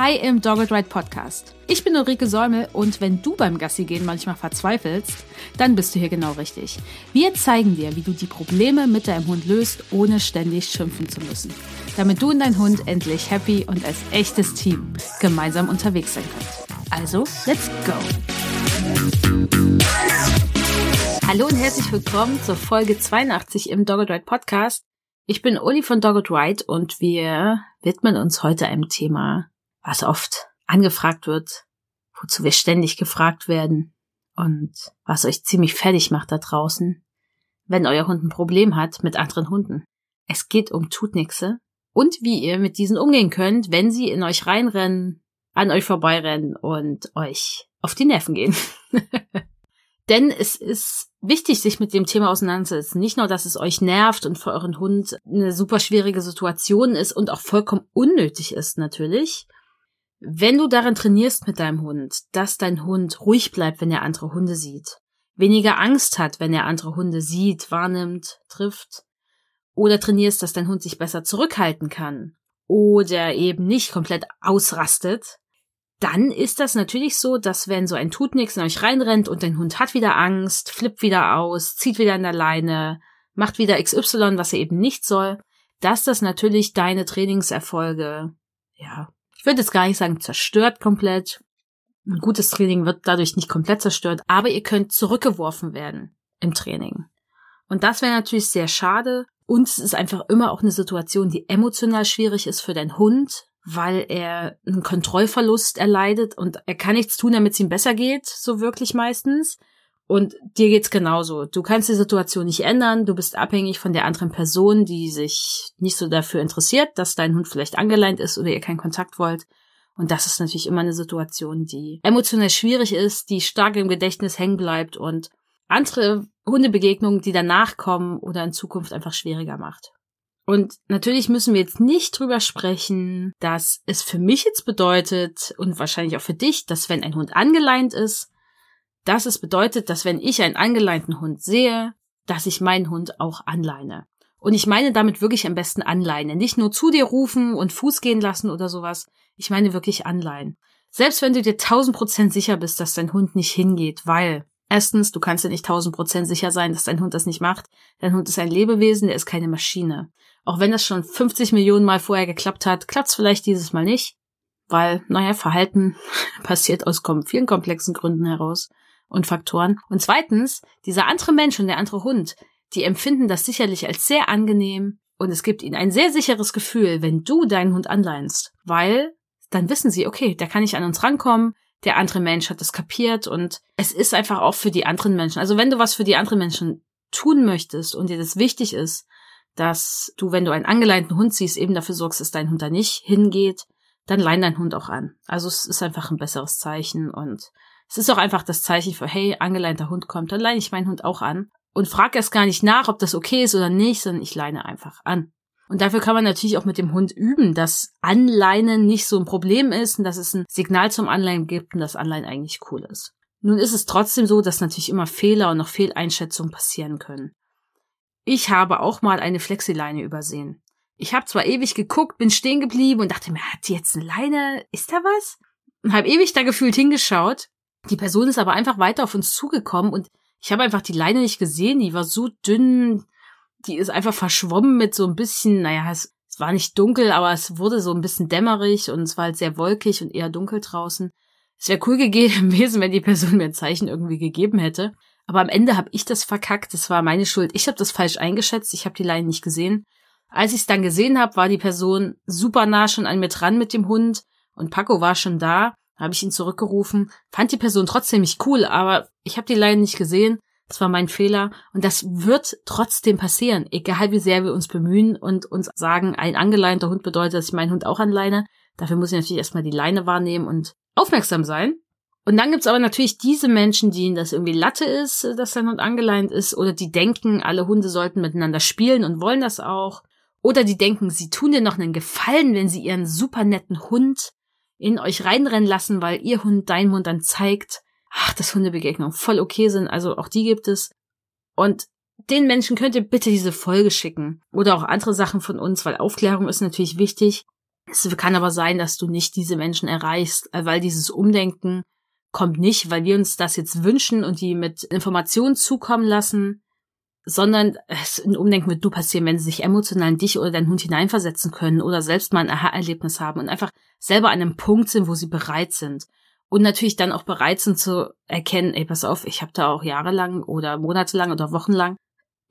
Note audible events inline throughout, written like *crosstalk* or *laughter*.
Hi im Dogged Ride Podcast. Ich bin Ulrike Säumel und wenn du beim Gassi gehen manchmal verzweifelst, dann bist du hier genau richtig. Wir zeigen dir, wie du die Probleme mit deinem Hund löst, ohne ständig schimpfen zu müssen. Damit du und dein Hund endlich happy und als echtes Team gemeinsam unterwegs sein könnt. Also, let's go! Hallo und herzlich willkommen zur Folge 82 im Dogged Ride Podcast. Ich bin Uli von Dogged Ride und wir widmen uns heute einem Thema, was oft angefragt wird, wozu wir ständig gefragt werden und was euch ziemlich fertig macht da draußen, wenn euer Hund ein Problem hat mit anderen Hunden. Es geht um Tutnixe und wie ihr mit diesen umgehen könnt, wenn sie in euch reinrennen, an euch vorbeirennen und euch auf die Nerven gehen. *laughs* Denn es ist wichtig, sich mit dem Thema auseinanderzusetzen. Nicht nur, dass es euch nervt und für euren Hund eine super schwierige Situation ist und auch vollkommen unnötig ist natürlich. Wenn du daran trainierst mit deinem Hund, dass dein Hund ruhig bleibt, wenn er andere Hunde sieht, weniger Angst hat, wenn er andere Hunde sieht, wahrnimmt, trifft, oder trainierst, dass dein Hund sich besser zurückhalten kann oder eben nicht komplett ausrastet, dann ist das natürlich so, dass wenn so ein Tut nix in euch reinrennt und dein Hund hat wieder Angst, flippt wieder aus, zieht wieder an der Leine, macht wieder XY, was er eben nicht soll, dass das natürlich deine Trainingserfolge, ja, ich würde jetzt gar nicht sagen zerstört komplett. Ein gutes Training wird dadurch nicht komplett zerstört, aber ihr könnt zurückgeworfen werden im Training. Und das wäre natürlich sehr schade. Und es ist einfach immer auch eine Situation, die emotional schwierig ist für deinen Hund, weil er einen Kontrollverlust erleidet und er kann nichts tun, damit es ihm besser geht, so wirklich meistens. Und dir geht's genauso. Du kannst die Situation nicht ändern. Du bist abhängig von der anderen Person, die sich nicht so dafür interessiert, dass dein Hund vielleicht angeleint ist oder ihr keinen Kontakt wollt. Und das ist natürlich immer eine Situation, die emotional schwierig ist, die stark im Gedächtnis hängen bleibt und andere Hundebegegnungen, die danach kommen oder in Zukunft einfach schwieriger macht. Und natürlich müssen wir jetzt nicht drüber sprechen, dass es für mich jetzt bedeutet und wahrscheinlich auch für dich, dass wenn ein Hund angeleint ist, dass es bedeutet, dass wenn ich einen angeleinten Hund sehe, dass ich meinen Hund auch anleine. Und ich meine damit wirklich am besten anleine. Nicht nur zu dir rufen und Fuß gehen lassen oder sowas. Ich meine wirklich anleihen. Selbst wenn du dir tausend Prozent sicher bist, dass dein Hund nicht hingeht, weil erstens, du kannst dir nicht tausend Prozent sicher sein, dass dein Hund das nicht macht. Dein Hund ist ein Lebewesen, der ist keine Maschine. Auch wenn das schon 50 Millionen Mal vorher geklappt hat, klappt es vielleicht dieses Mal nicht, weil, naja, Verhalten *laughs* passiert aus vielen komplexen Gründen heraus und Faktoren. Und zweitens, dieser andere Mensch und der andere Hund, die empfinden das sicherlich als sehr angenehm und es gibt ihnen ein sehr sicheres Gefühl, wenn du deinen Hund anleinst, weil dann wissen sie, okay, der kann nicht an uns rankommen, der andere Mensch hat das kapiert und es ist einfach auch für die anderen Menschen. Also wenn du was für die anderen Menschen tun möchtest und dir das wichtig ist, dass du, wenn du einen angeleinten Hund siehst, eben dafür sorgst, dass dein Hund da nicht hingeht, dann lein dein Hund auch an. Also es ist einfach ein besseres Zeichen und es ist auch einfach das Zeichen für, hey, angeleinter Hund kommt, dann leine ich meinen Hund auch an und frag erst gar nicht nach, ob das okay ist oder nicht, sondern ich leine einfach an. Und dafür kann man natürlich auch mit dem Hund üben, dass Anleinen nicht so ein Problem ist und dass es ein Signal zum Anleihen gibt und dass Anleihen eigentlich cool ist. Nun ist es trotzdem so, dass natürlich immer Fehler und noch Fehleinschätzungen passieren können. Ich habe auch mal eine Flexileine übersehen. Ich habe zwar ewig geguckt, bin stehen geblieben und dachte mir, hat die jetzt eine Leine? Ist da was? Und habe ewig da gefühlt hingeschaut. Die Person ist aber einfach weiter auf uns zugekommen und ich habe einfach die Leine nicht gesehen. Die war so dünn, die ist einfach verschwommen mit so ein bisschen, naja, es, es war nicht dunkel, aber es wurde so ein bisschen dämmerig und es war halt sehr wolkig und eher dunkel draußen. Es wäre cool *laughs* gewesen, wenn die Person mir ein Zeichen irgendwie gegeben hätte. Aber am Ende habe ich das verkackt. Das war meine Schuld. Ich habe das falsch eingeschätzt. Ich habe die Leine nicht gesehen. Als ich es dann gesehen habe, war die Person super nah schon an mir dran mit dem Hund und Paco war schon da. Habe ich ihn zurückgerufen. Fand die Person trotzdem nicht cool, aber ich habe die Leine nicht gesehen. Das war mein Fehler. Und das wird trotzdem passieren, egal wie sehr wir uns bemühen und uns sagen, ein angeleinter Hund bedeutet, dass ich meinen Hund auch anleine. Dafür muss ich natürlich erstmal die Leine wahrnehmen und aufmerksam sein. Und dann gibt's aber natürlich diese Menschen, denen das irgendwie Latte ist, dass sein Hund angeleint ist, oder die denken, alle Hunde sollten miteinander spielen und wollen das auch. Oder die denken, sie tun dir noch einen Gefallen, wenn sie ihren super netten Hund in euch reinrennen lassen, weil ihr Hund dein Hund dann zeigt, ach, dass Hundebegegnungen voll okay sind, also auch die gibt es. Und den Menschen könnt ihr bitte diese Folge schicken. Oder auch andere Sachen von uns, weil Aufklärung ist natürlich wichtig. Es kann aber sein, dass du nicht diese Menschen erreichst, äh, weil dieses Umdenken kommt nicht, weil wir uns das jetzt wünschen und die mit Informationen zukommen lassen, sondern es ein Umdenken wird nur passieren, wenn sie sich emotional in dich oder deinen Hund hineinversetzen können oder selbst mal ein Aha-Erlebnis haben und einfach selber an einem Punkt sind, wo sie bereit sind. Und natürlich dann auch bereit sind zu erkennen, ey, pass auf, ich habe da auch jahrelang oder monatelang oder wochenlang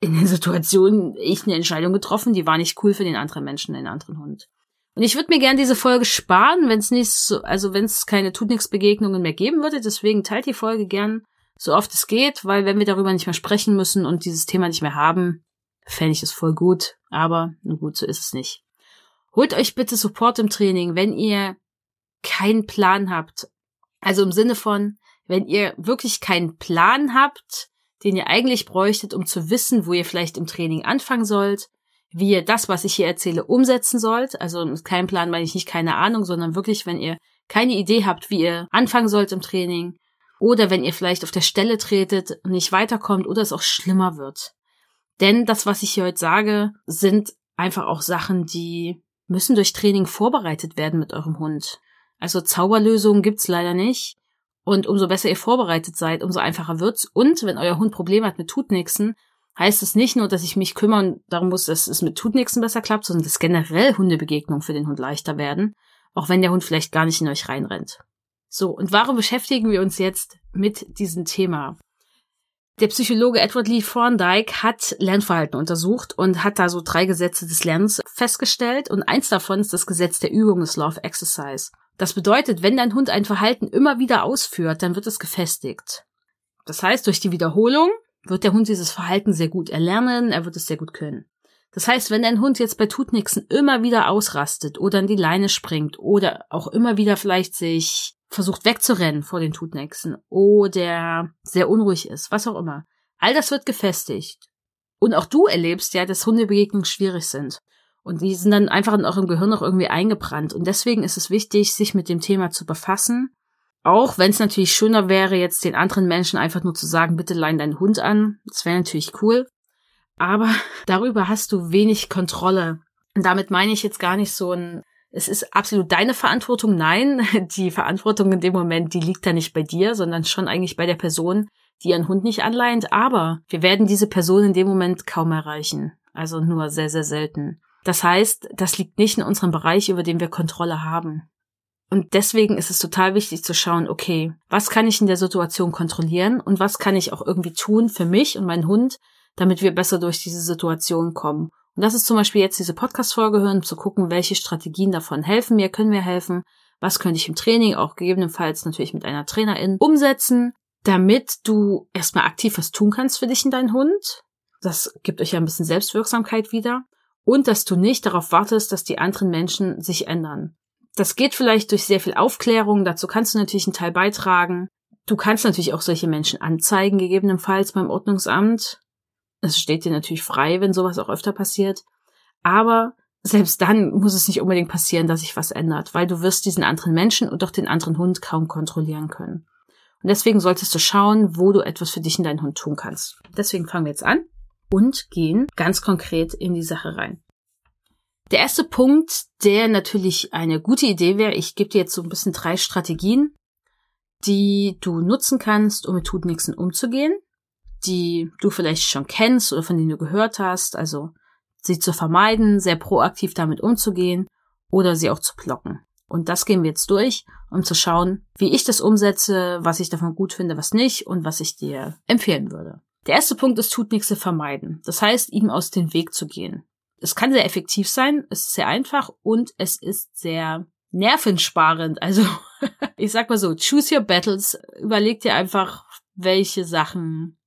in den Situationen ich eine Entscheidung getroffen, die war nicht cool für den anderen Menschen, den anderen Hund. Und ich würde mir gern diese Folge sparen, wenn es nicht so, also wenn es keine tut nix Begegnungen mehr geben würde. Deswegen teilt die Folge gern so oft es geht, weil wenn wir darüber nicht mehr sprechen müssen und dieses Thema nicht mehr haben, fände ich es voll gut. Aber gut, so ist es nicht. Holt euch bitte Support im Training, wenn ihr keinen Plan habt. Also im Sinne von, wenn ihr wirklich keinen Plan habt, den ihr eigentlich bräuchtet, um zu wissen, wo ihr vielleicht im Training anfangen sollt, wie ihr das, was ich hier erzähle, umsetzen sollt. Also mit keinem Plan meine ich nicht keine Ahnung, sondern wirklich, wenn ihr keine Idee habt, wie ihr anfangen sollt im Training, oder wenn ihr vielleicht auf der Stelle tretet und nicht weiterkommt oder es auch schlimmer wird. Denn das, was ich hier heute sage, sind einfach auch Sachen, die müssen durch Training vorbereitet werden mit eurem Hund. Also Zauberlösungen gibt's leider nicht. Und umso besser ihr vorbereitet seid, umso einfacher wird's. Und wenn euer Hund Probleme hat mit Tutnixen, heißt es nicht nur, dass ich mich kümmern darum muss, dass es mit Tutnixen besser klappt, sondern dass generell Hundebegegnungen für den Hund leichter werden, auch wenn der Hund vielleicht gar nicht in euch reinrennt. So, und warum beschäftigen wir uns jetzt mit diesem Thema? Der Psychologe Edward Lee Thorndike hat Lernverhalten untersucht und hat da so drei Gesetze des Lernens festgestellt und eins davon ist das Gesetz der Übung, das Law of Exercise. Das bedeutet, wenn dein Hund ein Verhalten immer wieder ausführt, dann wird es gefestigt. Das heißt, durch die Wiederholung wird der Hund dieses Verhalten sehr gut erlernen, er wird es sehr gut können. Das heißt, wenn dein Hund jetzt bei Tutnixen immer wieder ausrastet oder in die Leine springt oder auch immer wieder vielleicht sich versucht wegzurennen vor den Tutnexen oder sehr unruhig ist, was auch immer. All das wird gefestigt. Und auch du erlebst ja, dass Hundebegegnungen schwierig sind. Und die sind dann einfach in eurem Gehirn noch irgendwie eingebrannt. Und deswegen ist es wichtig, sich mit dem Thema zu befassen. Auch wenn es natürlich schöner wäre, jetzt den anderen Menschen einfach nur zu sagen, bitte lein deinen Hund an. Das wäre natürlich cool. Aber *laughs* darüber hast du wenig Kontrolle. Und damit meine ich jetzt gar nicht so ein es ist absolut deine Verantwortung. Nein, *laughs* die Verantwortung in dem Moment, die liegt da nicht bei dir, sondern schon eigentlich bei der Person, die ihren Hund nicht anleint. Aber wir werden diese Person in dem Moment kaum erreichen. Also nur sehr, sehr selten. Das heißt, das liegt nicht in unserem Bereich, über den wir Kontrolle haben. Und deswegen ist es total wichtig zu schauen, okay, was kann ich in der Situation kontrollieren und was kann ich auch irgendwie tun für mich und meinen Hund, damit wir besser durch diese Situation kommen. Und das ist zum Beispiel jetzt diese Podcast-Folge hören, zu gucken, welche Strategien davon helfen mir, können mir helfen, was könnte ich im Training, auch gegebenenfalls natürlich mit einer Trainerin, umsetzen, damit du erstmal aktiv was tun kannst für dich und deinen Hund. Das gibt euch ja ein bisschen Selbstwirksamkeit wieder. Und dass du nicht darauf wartest, dass die anderen Menschen sich ändern. Das geht vielleicht durch sehr viel Aufklärung, dazu kannst du natürlich einen Teil beitragen. Du kannst natürlich auch solche Menschen anzeigen, gegebenenfalls beim Ordnungsamt. Es steht dir natürlich frei, wenn sowas auch öfter passiert. Aber selbst dann muss es nicht unbedingt passieren, dass sich was ändert, weil du wirst diesen anderen Menschen und auch den anderen Hund kaum kontrollieren können. Und deswegen solltest du schauen, wo du etwas für dich und deinen Hund tun kannst. Deswegen fangen wir jetzt an und gehen ganz konkret in die Sache rein. Der erste Punkt, der natürlich eine gute Idee wäre, ich gebe dir jetzt so ein bisschen drei Strategien, die du nutzen kannst, um mit Tutnixen umzugehen die du vielleicht schon kennst oder von denen du gehört hast, also sie zu vermeiden, sehr proaktiv damit umzugehen oder sie auch zu blocken. Und das gehen wir jetzt durch, um zu schauen, wie ich das umsetze, was ich davon gut finde, was nicht und was ich dir empfehlen würde. Der erste Punkt ist, tut nichts vermeiden. Das heißt, ihm aus dem Weg zu gehen. Es kann sehr effektiv sein, es ist sehr einfach und es ist sehr nervensparend. *laughs* Also, ich sag mal so, choose your battles. Überleg dir einfach, welche Sachen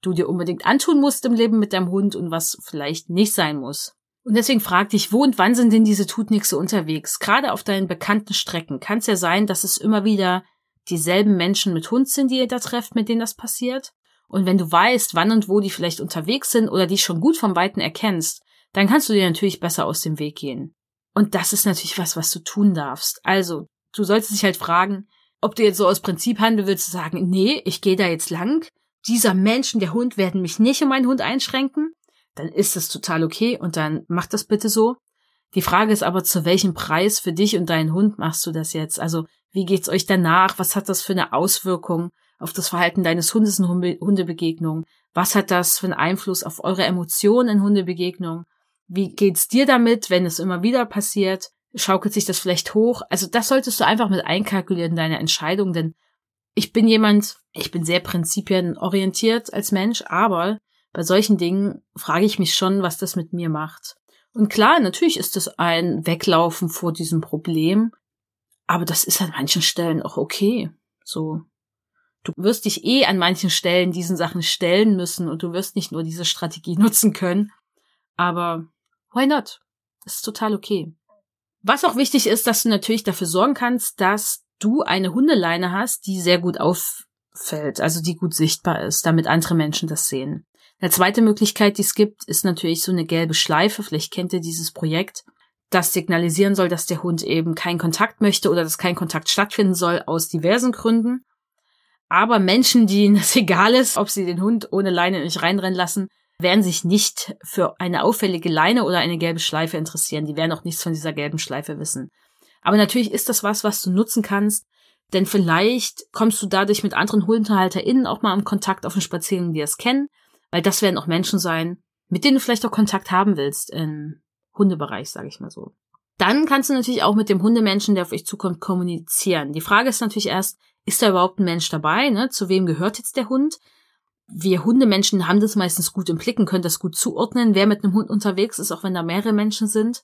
du dir unbedingt antun musst im Leben mit deinem Hund und was vielleicht nicht sein muss. Und deswegen frag dich, wo und wann sind denn diese Tutnixe unterwegs? Gerade auf deinen bekannten Strecken kann es ja sein, dass es immer wieder dieselben Menschen mit Hund sind, die ihr da trefft, mit denen das passiert. Und wenn du weißt, wann und wo die vielleicht unterwegs sind oder die schon gut vom Weiten erkennst, dann kannst du dir natürlich besser aus dem Weg gehen. Und das ist natürlich was, was du tun darfst. Also, du solltest dich halt fragen, ob du jetzt so aus Prinzip handeln willst, zu sagen, nee, ich gehe da jetzt lang, dieser Mensch und der Hund werden mich nicht um meinen Hund einschränken, dann ist das total okay und dann mach das bitte so. Die Frage ist aber, zu welchem Preis für dich und deinen Hund machst du das jetzt? Also, wie geht's euch danach? Was hat das für eine Auswirkung auf das Verhalten deines Hundes in Hundebegegnungen? Was hat das für einen Einfluss auf eure Emotionen in Hundebegegnungen? Wie geht's dir damit, wenn es immer wieder passiert? Schaukelt sich das vielleicht hoch? Also das solltest du einfach mit einkalkulieren, deine Entscheidung, denn ich bin jemand, ich bin sehr prinzipienorientiert als Mensch, aber bei solchen Dingen frage ich mich schon, was das mit mir macht. Und klar, natürlich ist das ein Weglaufen vor diesem Problem, aber das ist an manchen Stellen auch okay. So. Du wirst dich eh an manchen Stellen diesen Sachen stellen müssen und du wirst nicht nur diese Strategie *laughs* nutzen können. Aber why not? Das ist total okay. Was auch wichtig ist, dass du natürlich dafür sorgen kannst, dass du eine Hundeleine hast, die sehr gut auffällt, also die gut sichtbar ist, damit andere Menschen das sehen. Eine zweite Möglichkeit, die es gibt, ist natürlich so eine gelbe Schleife. Vielleicht kennt ihr dieses Projekt, das signalisieren soll, dass der Hund eben keinen Kontakt möchte oder dass kein Kontakt stattfinden soll aus diversen Gründen. Aber Menschen, denen es *laughs* egal ist, ob sie den Hund ohne Leine nicht reinrennen lassen, werden sich nicht für eine auffällige Leine oder eine gelbe Schleife interessieren. Die werden auch nichts von dieser gelben Schleife wissen. Aber natürlich ist das was, was du nutzen kannst, denn vielleicht kommst du dadurch mit anderen HundehalterInnen auch mal im Kontakt auf den Spaziergängen, die es kennen, weil das werden auch Menschen sein, mit denen du vielleicht auch Kontakt haben willst im Hundebereich, sage ich mal so. Dann kannst du natürlich auch mit dem Hundemenschen, der auf euch zukommt, kommunizieren. Die Frage ist natürlich erst, ist da überhaupt ein Mensch dabei? Ne? Zu wem gehört jetzt der Hund? wir Hundemenschen haben das meistens gut im Blick und können das gut zuordnen, wer mit einem Hund unterwegs ist, auch wenn da mehrere Menschen sind.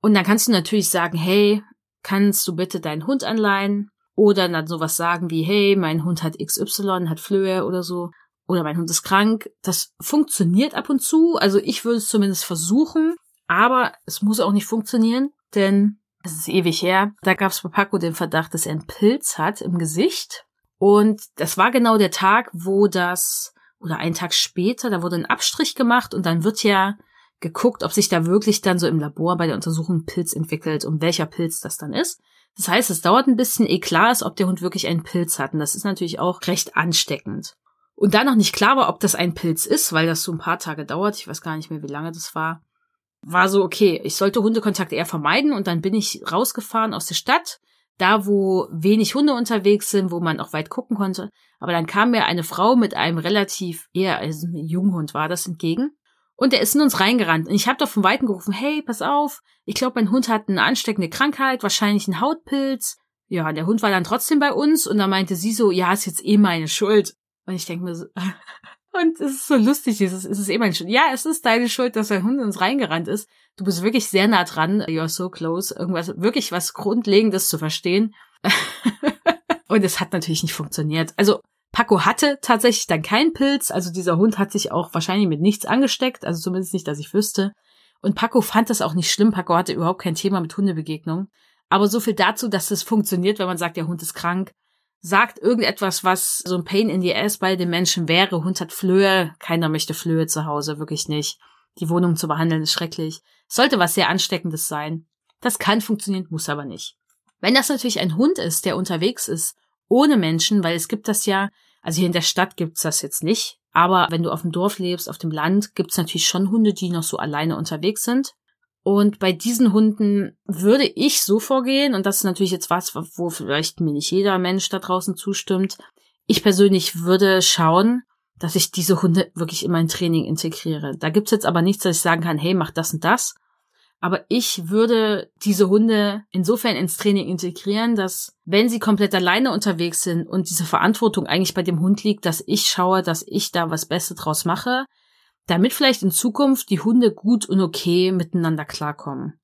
Und dann kannst du natürlich sagen, hey, kannst du bitte deinen Hund anleihen? Oder dann sowas sagen wie, hey, mein Hund hat XY, hat Flöhe oder so. Oder mein Hund ist krank. Das funktioniert ab und zu. Also ich würde es zumindest versuchen. Aber es muss auch nicht funktionieren, denn es ist ewig her. Da gab es bei Paco den Verdacht, dass er einen Pilz hat im Gesicht. Und das war genau der Tag, wo das oder einen Tag später, da wurde ein Abstrich gemacht und dann wird ja geguckt, ob sich da wirklich dann so im Labor bei der Untersuchung Pilz entwickelt und welcher Pilz das dann ist. Das heißt, es dauert ein bisschen, ehe klar ist, ob der Hund wirklich einen Pilz hat. Und das ist natürlich auch recht ansteckend. Und da noch nicht klar war, ob das ein Pilz ist, weil das so ein paar Tage dauert, ich weiß gar nicht mehr, wie lange das war, war so, okay, ich sollte Hundekontakt eher vermeiden und dann bin ich rausgefahren aus der Stadt, da wo wenig Hunde unterwegs sind, wo man auch weit gucken konnte. Aber dann kam mir eine Frau mit einem relativ eher, also ein Junghund war das entgegen. Und der ist in uns reingerannt. Und ich habe doch von Weitem gerufen, hey, pass auf, ich glaube, mein Hund hat eine ansteckende Krankheit, wahrscheinlich einen Hautpilz. Ja, der Hund war dann trotzdem bei uns und da meinte sie so, ja, ist jetzt eh meine Schuld. Und ich denke mir so, *laughs* und es ist so lustig, dieses, es ist eh meine Schuld. Ja, es ist deine Schuld, dass dein Hund in uns reingerannt ist. Du bist wirklich sehr nah dran, you're so close, irgendwas, wirklich was Grundlegendes zu verstehen. *laughs* Und es hat natürlich nicht funktioniert. Also Paco hatte tatsächlich dann keinen Pilz, also dieser Hund hat sich auch wahrscheinlich mit nichts angesteckt, also zumindest nicht, dass ich wüsste. Und Paco fand das auch nicht schlimm. Paco hatte überhaupt kein Thema mit Hundebegegnungen. Aber so viel dazu, dass es funktioniert, wenn man sagt, der Hund ist krank. Sagt irgendetwas, was so ein Pain in the Ass bei den Menschen wäre. Hund hat Flöhe. Keiner möchte Flöhe zu Hause, wirklich nicht. Die Wohnung zu behandeln ist schrecklich. Sollte was sehr Ansteckendes sein. Das kann funktionieren, muss aber nicht. Wenn das natürlich ein Hund ist, der unterwegs ist, ohne Menschen, weil es gibt das ja, also hier in der Stadt gibt's das jetzt nicht, aber wenn du auf dem Dorf lebst, auf dem Land, gibt's natürlich schon Hunde, die noch so alleine unterwegs sind. Und bei diesen Hunden würde ich so vorgehen, und das ist natürlich jetzt was, wo vielleicht mir nicht jeder Mensch da draußen zustimmt. Ich persönlich würde schauen, dass ich diese Hunde wirklich in mein Training integriere. Da gibt's jetzt aber nichts, dass ich sagen kann, hey, mach das und das, aber ich würde diese Hunde insofern ins Training integrieren, dass wenn sie komplett alleine unterwegs sind und diese Verantwortung eigentlich bei dem Hund liegt, dass ich schaue, dass ich da was Besseres draus mache, damit vielleicht in Zukunft die Hunde gut und okay miteinander klarkommen.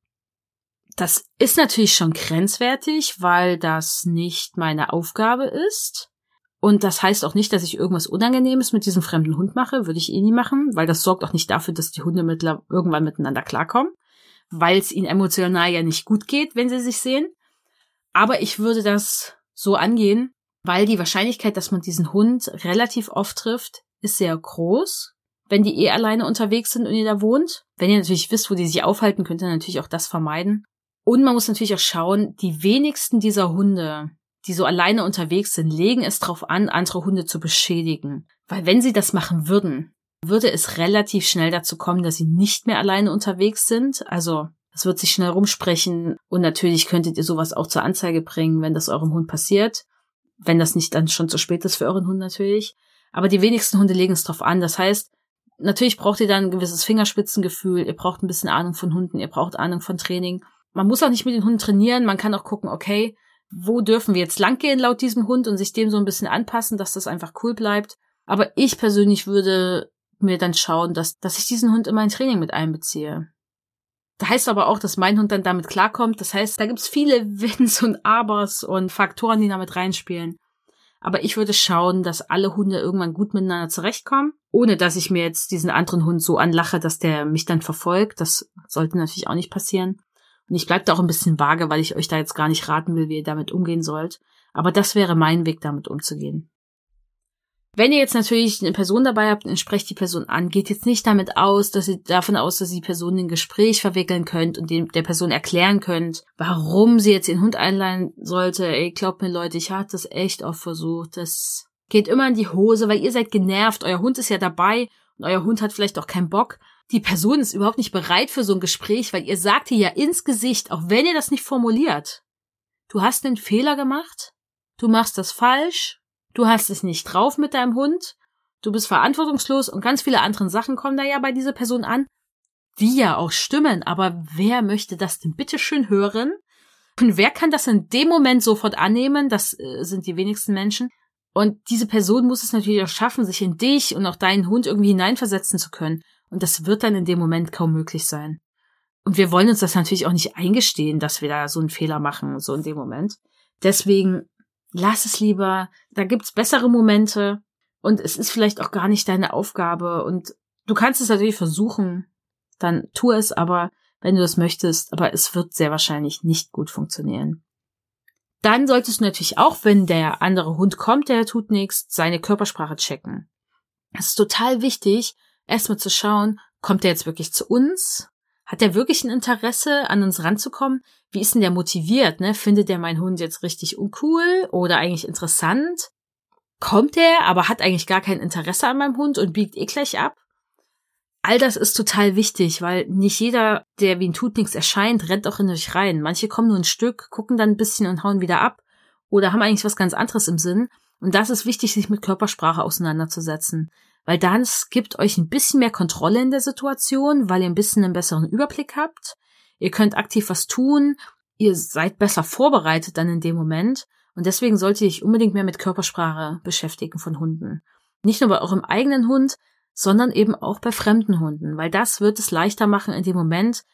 Das ist natürlich schon grenzwertig, weil das nicht meine Aufgabe ist. Und das heißt auch nicht, dass ich irgendwas Unangenehmes mit diesem fremden Hund mache, würde ich eh nie machen, weil das sorgt auch nicht dafür, dass die Hunde irgendwann miteinander klarkommen weil es ihnen emotional ja nicht gut geht, wenn sie sich sehen. Aber ich würde das so angehen, weil die Wahrscheinlichkeit, dass man diesen Hund relativ oft trifft, ist sehr groß. Wenn die eh alleine unterwegs sind und ihr da wohnt. Wenn ihr natürlich wisst, wo die sich aufhalten, könnt ihr natürlich auch das vermeiden. Und man muss natürlich auch schauen, die wenigsten dieser Hunde, die so alleine unterwegs sind, legen es darauf an, andere Hunde zu beschädigen. Weil wenn sie das machen würden, würde es relativ schnell dazu kommen, dass sie nicht mehr alleine unterwegs sind. Also Das wird sich schnell rumsprechen und natürlich könntet ihr sowas auch zur Anzeige bringen, wenn das eurem Hund passiert. Wenn das nicht dann schon zu spät ist für euren Hund natürlich. Aber die wenigsten Hunde legen es drauf an. Das heißt, natürlich braucht ihr dann ein gewisses Fingerspitzengefühl, ihr braucht ein bisschen Ahnung von Hunden, ihr braucht Ahnung von Training. Man muss auch nicht mit den Hunden trainieren, man kann auch gucken, okay, wo dürfen wir jetzt langgehen laut diesem Hund und sich dem so ein bisschen anpassen, dass das einfach cool bleibt. Aber ich persönlich würde mir dann schauen, dass, dass ich diesen Hund in mein Training mit einbeziehe. Da heißt aber auch, dass mein Hund dann damit klarkommt. Das heißt, da gibt's viele *laughs* Wenns und Abers und Faktoren, die damit reinspielen. Aber ich würde schauen, dass alle Hunde irgendwann gut miteinander zurechtkommen, ohne dass ich mir jetzt diesen anderen Hund so anlache, dass der mich dann verfolgt. Das sollte natürlich auch nicht passieren. Und ich bleibe da auch ein bisschen vage, weil ich euch da jetzt gar nicht raten will, wie ihr damit umgehen sollt. Aber das wäre mein Weg, damit umzugehen. Wenn ihr jetzt natürlich eine Person dabei habt und sprecht die Person an, geht jetzt nicht damit aus, dass ihr davon aus, dass ihr die Person in ein Gespräch verwickeln könnt und dem, der Person erklären könnt, warum sie jetzt den Hund einleihen sollte. Ey, glaubt mir Leute, ich hatte das echt oft versucht. Das geht immer in die Hose, weil ihr seid genervt. Euer Hund ist ja dabei und euer Hund hat vielleicht auch keinen Bock. Die Person ist überhaupt nicht bereit für so ein Gespräch, weil ihr sagt ihr ja ins Gesicht, auch wenn ihr das nicht formuliert. Du hast einen Fehler gemacht. Du machst das falsch du hast es nicht drauf mit deinem Hund, du bist verantwortungslos und ganz viele andere Sachen kommen da ja bei dieser Person an, die ja auch stimmen, aber wer möchte das denn bitteschön hören? Und wer kann das in dem Moment sofort annehmen? Das äh, sind die wenigsten Menschen. Und diese Person muss es natürlich auch schaffen, sich in dich und auch deinen Hund irgendwie hineinversetzen zu können. Und das wird dann in dem Moment kaum möglich sein. Und wir wollen uns das natürlich auch nicht eingestehen, dass wir da so einen Fehler machen, so in dem Moment. Deswegen lass es lieber, da gibt's bessere Momente und es ist vielleicht auch gar nicht deine Aufgabe und du kannst es natürlich versuchen, dann tu es, aber wenn du das möchtest, aber es wird sehr wahrscheinlich nicht gut funktionieren. Dann solltest du natürlich auch, wenn der andere Hund kommt, der tut nichts, seine Körpersprache checken. Es ist total wichtig, erstmal zu schauen, kommt er jetzt wirklich zu uns? Hat er wirklich ein Interesse, an uns ranzukommen? Wie ist denn der motiviert? Ne? Findet der meinen Hund jetzt richtig uncool oder eigentlich interessant? Kommt er, aber hat eigentlich gar kein Interesse an meinem Hund und biegt eh gleich ab? All das ist total wichtig, weil nicht jeder, der wie ein Tut nichts erscheint, rennt auch in euch rein. Manche kommen nur ein Stück, gucken dann ein bisschen und hauen wieder ab oder haben eigentlich was ganz anderes im Sinn. Und das ist wichtig, sich mit Körpersprache auseinanderzusetzen weil dann gibt euch ein bisschen mehr Kontrolle in der Situation, weil ihr ein bisschen einen besseren Überblick habt. Ihr könnt aktiv was tun, ihr seid besser vorbereitet dann in dem Moment. Und deswegen solltet ihr euch unbedingt mehr mit Körpersprache beschäftigen von Hunden. Nicht nur bei eurem eigenen Hund, sondern eben auch bei fremden Hunden, weil das wird es leichter machen in dem Moment,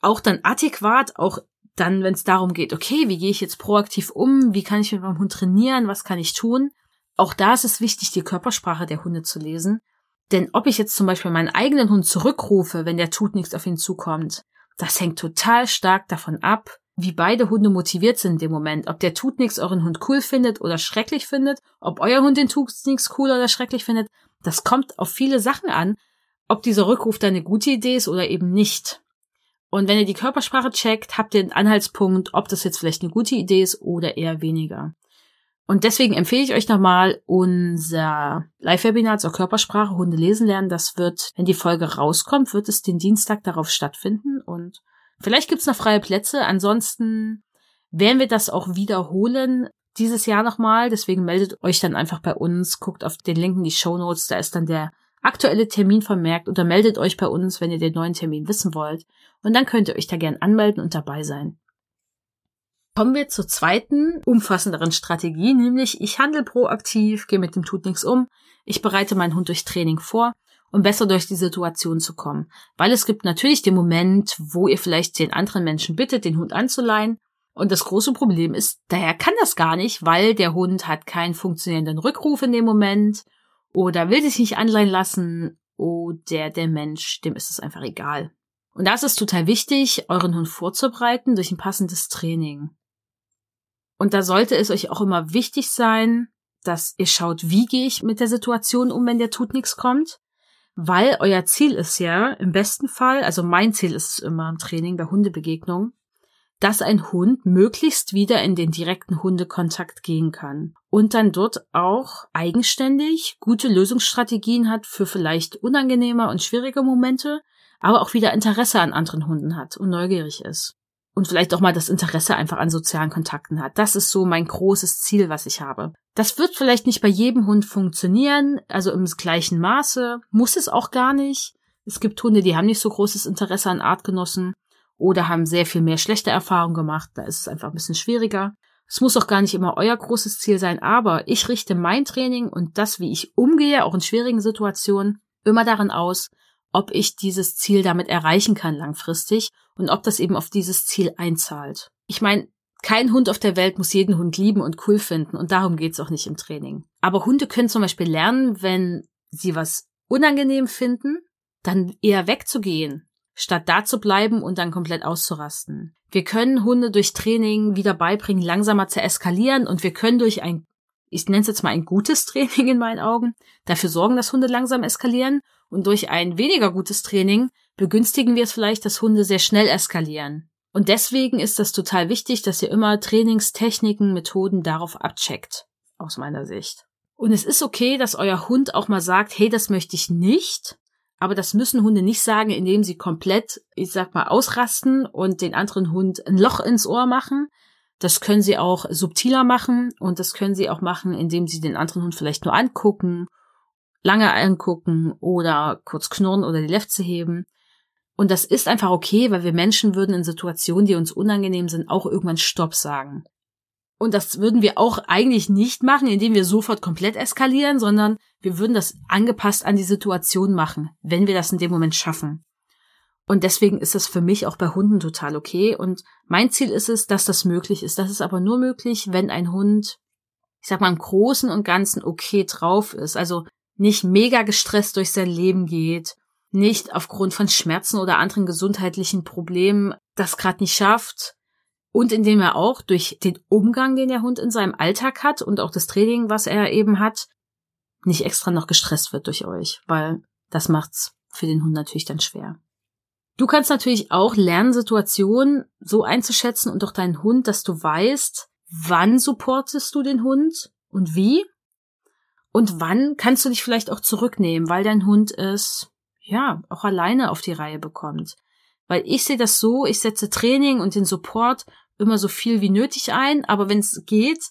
auch dann adäquat, auch dann, wenn es darum geht, okay, wie gehe ich jetzt proaktiv um, wie kann ich mit meinem Hund trainieren, was kann ich tun, auch da ist es wichtig, die Körpersprache der Hunde zu lesen. Denn ob ich jetzt zum Beispiel meinen eigenen Hund zurückrufe, wenn der tut nichts auf ihn zukommt, das hängt total stark davon ab, wie beide Hunde motiviert sind in dem Moment. Ob der tut nichts euren Hund cool findet oder schrecklich findet, ob euer Hund den tut nichts cool oder schrecklich findet, das kommt auf viele Sachen an, ob dieser Rückruf dann eine gute Idee ist oder eben nicht. Und wenn ihr die Körpersprache checkt, habt ihr einen Anhaltspunkt, ob das jetzt vielleicht eine gute Idee ist oder eher weniger. Und deswegen empfehle ich euch nochmal unser Live-Webinar zur Körpersprache Hunde lesen lernen. Das wird, wenn die Folge rauskommt, wird es den Dienstag darauf stattfinden. Und vielleicht gibt's noch freie Plätze. Ansonsten werden wir das auch wiederholen dieses Jahr nochmal. Deswegen meldet euch dann einfach bei uns, guckt auf den Link in die Show Notes. Da ist dann der aktuelle Termin vermerkt oder meldet euch bei uns, wenn ihr den neuen Termin wissen wollt. Und dann könnt ihr euch da gern anmelden und dabei sein. Kommen wir zur zweiten, umfassenderen Strategie, nämlich ich handle proaktiv, gehe mit dem Tut nichts um, ich bereite meinen Hund durch Training vor, um besser durch die Situation zu kommen. Weil es gibt natürlich den Moment, wo ihr vielleicht den anderen Menschen bittet, den Hund anzuleihen. Und das große Problem ist, daher kann das gar nicht, weil der Hund hat keinen funktionierenden Rückruf in dem Moment oder will sich nicht anleihen lassen oder der Mensch, dem ist es einfach egal. Und da ist es total wichtig, euren Hund vorzubereiten durch ein passendes Training. Und da sollte es euch auch immer wichtig sein, dass ihr schaut, wie gehe ich mit der Situation um, wenn der tut nichts kommt. Weil euer Ziel ist ja im besten Fall, also mein Ziel ist es immer im Training bei Hundebegegnungen, dass ein Hund möglichst wieder in den direkten Hundekontakt gehen kann und dann dort auch eigenständig gute Lösungsstrategien hat für vielleicht unangenehme und schwierige Momente, aber auch wieder Interesse an anderen Hunden hat und neugierig ist. Und vielleicht auch mal das Interesse einfach an sozialen Kontakten hat. Das ist so mein großes Ziel, was ich habe. Das wird vielleicht nicht bei jedem Hund funktionieren, also im gleichen Maße, muss es auch gar nicht. Es gibt Hunde, die haben nicht so großes Interesse an Artgenossen oder haben sehr viel mehr schlechte Erfahrungen gemacht. Da ist es einfach ein bisschen schwieriger. Es muss auch gar nicht immer euer großes Ziel sein, aber ich richte mein Training und das, wie ich umgehe, auch in schwierigen Situationen, immer daran aus, ob ich dieses Ziel damit erreichen kann langfristig und ob das eben auf dieses Ziel einzahlt. Ich meine, kein Hund auf der Welt muss jeden Hund lieben und cool finden und darum geht's auch nicht im Training. Aber Hunde können zum Beispiel lernen, wenn sie was unangenehm finden, dann eher wegzugehen, statt da zu bleiben und dann komplett auszurasten. Wir können Hunde durch Training wieder beibringen, langsamer zu eskalieren und wir können durch ein, ich nenne es jetzt mal ein gutes *laughs* Training in meinen Augen, dafür sorgen, dass Hunde langsam eskalieren und durch ein weniger gutes Training begünstigen wir es vielleicht, dass Hunde sehr schnell eskalieren. Und deswegen ist das total wichtig, dass ihr immer Trainingstechniken, Methoden darauf abcheckt, aus meiner Sicht. Und es ist okay, dass euer Hund auch mal sagt, hey, das möchte ich nicht. Aber das müssen Hunde nicht sagen, indem sie komplett, ich sag mal, ausrasten und den anderen Hund ein Loch ins Ohr machen. Das können sie auch subtiler machen und das können sie auch machen, indem sie den anderen Hund vielleicht nur angucken, lange angucken oder kurz knurren oder die Lefze heben. Und das ist einfach okay, weil wir Menschen würden in Situationen, die uns unangenehm sind, auch irgendwann Stopp sagen. Und das würden wir auch eigentlich nicht machen, indem wir sofort komplett eskalieren, sondern wir würden das angepasst an die Situation machen, wenn wir das in dem Moment schaffen. Und deswegen ist das für mich auch bei Hunden total okay. Und mein Ziel ist es, dass das möglich ist. Das ist aber nur möglich, wenn ein Hund, ich sag mal, im Großen und Ganzen okay drauf ist. Also nicht mega gestresst durch sein Leben geht, nicht aufgrund von Schmerzen oder anderen gesundheitlichen Problemen das gerade nicht schafft, und indem er auch durch den Umgang, den der Hund in seinem Alltag hat und auch das Training, was er eben hat, nicht extra noch gestresst wird durch euch, weil das macht's für den Hund natürlich dann schwer. Du kannst natürlich auch lernen, Situationen so einzuschätzen und auch deinen Hund, dass du weißt, wann supportest du den Hund und wie und wann kannst du dich vielleicht auch zurücknehmen, weil dein Hund es ja auch alleine auf die Reihe bekommt. Weil ich sehe das so, ich setze Training und den Support immer so viel wie nötig ein, aber wenn es geht,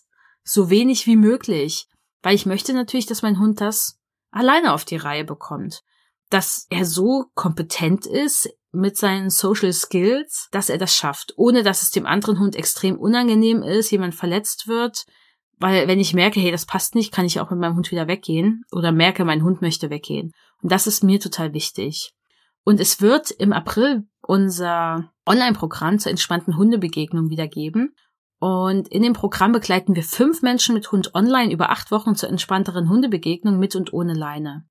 so wenig wie möglich. Weil ich möchte natürlich, dass mein Hund das alleine auf die Reihe bekommt. Dass er so kompetent ist mit seinen Social Skills, dass er das schafft, ohne dass es dem anderen Hund extrem unangenehm ist, jemand verletzt wird. Weil wenn ich merke, hey, das passt nicht, kann ich auch mit meinem Hund wieder weggehen oder merke, mein Hund möchte weggehen. Und das ist mir total wichtig. Und es wird im April unser Online-Programm zur entspannten Hundebegegnung wiedergeben. Und in dem Programm begleiten wir fünf Menschen mit Hund online über acht Wochen zur entspannteren Hundebegegnung mit und ohne Leine.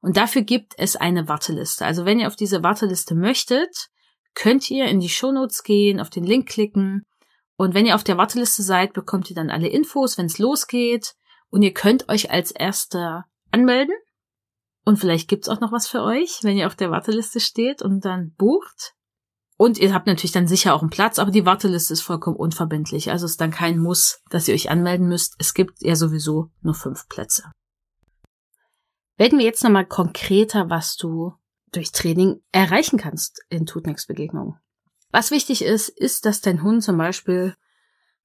Und dafür gibt es eine Warteliste. Also wenn ihr auf diese Warteliste möchtet, könnt ihr in die Shownotes gehen, auf den Link klicken. Und wenn ihr auf der Warteliste seid, bekommt ihr dann alle Infos, wenn es losgeht. Und ihr könnt euch als Erster anmelden. Und vielleicht gibt's auch noch was für euch, wenn ihr auf der Warteliste steht und dann bucht. Und ihr habt natürlich dann sicher auch einen Platz, aber die Warteliste ist vollkommen unverbindlich. Also ist dann kein Muss, dass ihr euch anmelden müsst. Es gibt ja sowieso nur fünf Plätze. Werden wir jetzt nochmal konkreter, was du durch Training erreichen kannst in Tutnix-Begegnungen. Was wichtig ist, ist, dass dein Hund zum Beispiel,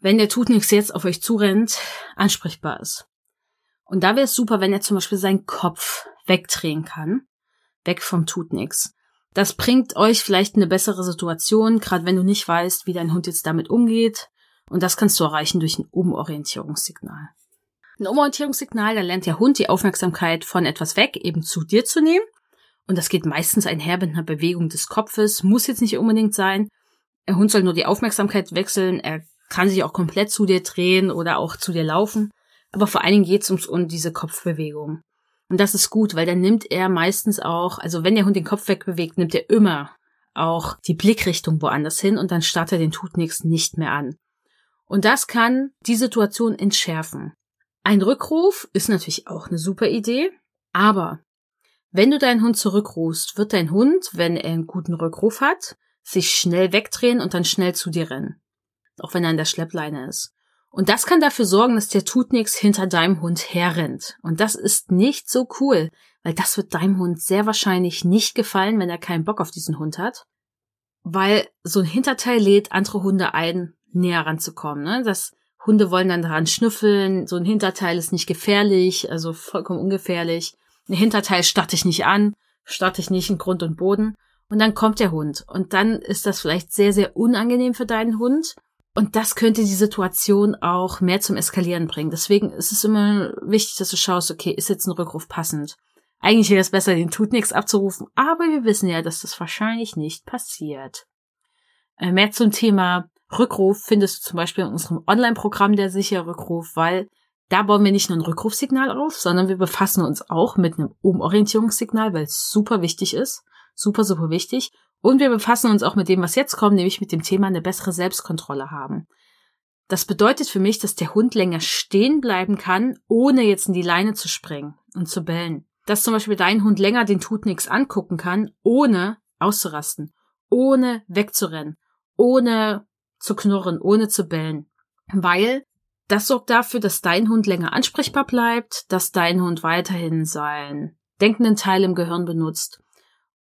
wenn der Tutnix jetzt auf euch zurennt, ansprechbar ist. Und da wäre es super, wenn er zum Beispiel seinen Kopf wegdrehen kann, weg vom Tutnix. Das bringt euch vielleicht eine bessere Situation, gerade wenn du nicht weißt, wie dein Hund jetzt damit umgeht. Und das kannst du erreichen durch ein Umorientierungssignal. Ein Umorientierungssignal, da lernt der Hund die Aufmerksamkeit von etwas weg eben zu dir zu nehmen. Und das geht meistens einher mit einer Bewegung des Kopfes, muss jetzt nicht unbedingt sein. Der Hund soll nur die Aufmerksamkeit wechseln, er kann sich auch komplett zu dir drehen oder auch zu dir laufen. Aber vor allen Dingen geht es um diese Kopfbewegung. Und das ist gut, weil dann nimmt er meistens auch, also wenn der Hund den Kopf wegbewegt, nimmt er immer auch die Blickrichtung woanders hin und dann startet er den Tutnix nicht mehr an. Und das kann die Situation entschärfen. Ein Rückruf ist natürlich auch eine super Idee, aber wenn du deinen Hund zurückrufst, wird dein Hund, wenn er einen guten Rückruf hat, sich schnell wegdrehen und dann schnell zu dir rennen. Auch wenn er an der Schleppleine ist. Und das kann dafür sorgen, dass der tut nix hinter deinem Hund herrennt. Und das ist nicht so cool, weil das wird deinem Hund sehr wahrscheinlich nicht gefallen, wenn er keinen Bock auf diesen Hund hat. Weil so ein Hinterteil lädt andere Hunde ein, näher ranzukommen. Ne? Das Hunde wollen dann daran schnüffeln. So ein Hinterteil ist nicht gefährlich, also vollkommen ungefährlich. Ein Hinterteil starte ich nicht an, starte ich nicht in Grund und Boden. Und dann kommt der Hund. Und dann ist das vielleicht sehr, sehr unangenehm für deinen Hund. Und das könnte die Situation auch mehr zum Eskalieren bringen. Deswegen ist es immer wichtig, dass du schaust, okay, ist jetzt ein Rückruf passend? Eigentlich wäre es besser, den tut nichts abzurufen, aber wir wissen ja, dass das wahrscheinlich nicht passiert. Äh, mehr zum Thema Rückruf findest du zum Beispiel in unserem Online-Programm der sichere Rückruf, weil da bauen wir nicht nur ein Rückrufsignal auf, sondern wir befassen uns auch mit einem Umorientierungssignal, weil es super wichtig ist. Super, super wichtig. Und wir befassen uns auch mit dem, was jetzt kommt, nämlich mit dem Thema eine bessere Selbstkontrolle haben. Das bedeutet für mich, dass der Hund länger stehen bleiben kann, ohne jetzt in die Leine zu springen und zu bellen. Dass zum Beispiel dein Hund länger den Tut nix angucken kann, ohne auszurasten, ohne wegzurennen, ohne zu knurren, ohne zu bellen. Weil das sorgt dafür, dass dein Hund länger ansprechbar bleibt, dass dein Hund weiterhin seinen denkenden Teil im Gehirn benutzt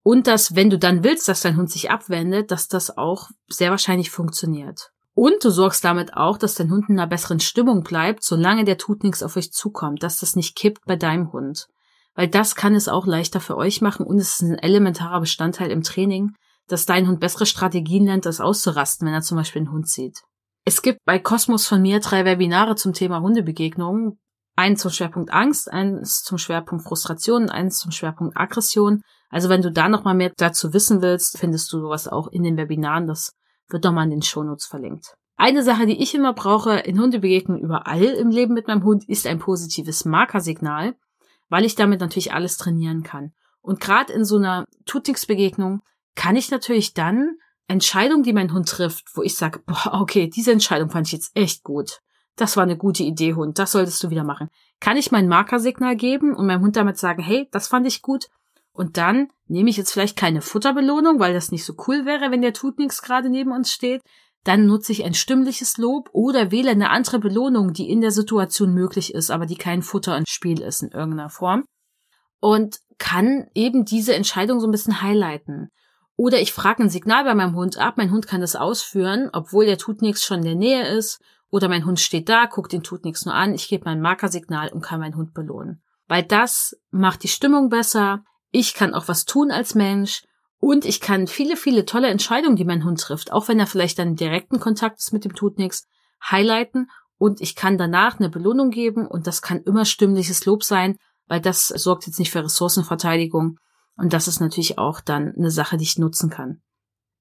und dass, wenn du dann willst, dass dein Hund sich abwendet, dass das auch sehr wahrscheinlich funktioniert. Und du sorgst damit auch, dass dein Hund in einer besseren Stimmung bleibt, solange der tut nichts auf euch zukommt, dass das nicht kippt bei deinem Hund. Weil das kann es auch leichter für euch machen und es ist ein elementarer Bestandteil im Training, dass dein Hund bessere Strategien lernt, das auszurasten, wenn er zum Beispiel einen Hund sieht. Es gibt bei Kosmos von mir drei Webinare zum Thema Hundebegegnungen. Eins zum Schwerpunkt Angst, eins zum Schwerpunkt Frustration, eins zum Schwerpunkt Aggression. Also wenn du da nochmal mehr dazu wissen willst, findest du sowas auch in den Webinaren. Das wird nochmal in den Shownotes verlinkt. Eine Sache, die ich immer brauche in Hundebegegnungen überall im Leben mit meinem Hund, ist ein positives Markersignal, weil ich damit natürlich alles trainieren kann. Und gerade in so einer Tutix-Begegnung kann ich natürlich dann Entscheidungen, die mein Hund trifft, wo ich sage, boah, okay, diese Entscheidung fand ich jetzt echt gut. Das war eine gute Idee, Hund, das solltest du wieder machen. Kann ich mein Markersignal geben und meinem Hund damit sagen, hey, das fand ich gut, und dann nehme ich jetzt vielleicht keine Futterbelohnung, weil das nicht so cool wäre, wenn der tut nichts gerade neben uns steht. Dann nutze ich ein stimmliches Lob oder wähle eine andere Belohnung, die in der Situation möglich ist, aber die kein Futter ins Spiel ist in irgendeiner Form. Und kann eben diese Entscheidung so ein bisschen highlighten. Oder ich frage ein Signal bei meinem Hund ab, mein Hund kann das ausführen, obwohl der tut nichts schon in der Nähe ist. Oder mein Hund steht da, guckt den tut nichts nur an, ich gebe mein Markersignal und kann meinen Hund belohnen. Weil das macht die Stimmung besser, ich kann auch was tun als Mensch und ich kann viele, viele tolle Entscheidungen, die mein Hund trifft, auch wenn er vielleicht dann direkten Kontakt ist mit dem tut nix, highlighten und ich kann danach eine Belohnung geben und das kann immer stimmliches Lob sein, weil das sorgt jetzt nicht für Ressourcenverteidigung und das ist natürlich auch dann eine Sache, die ich nutzen kann.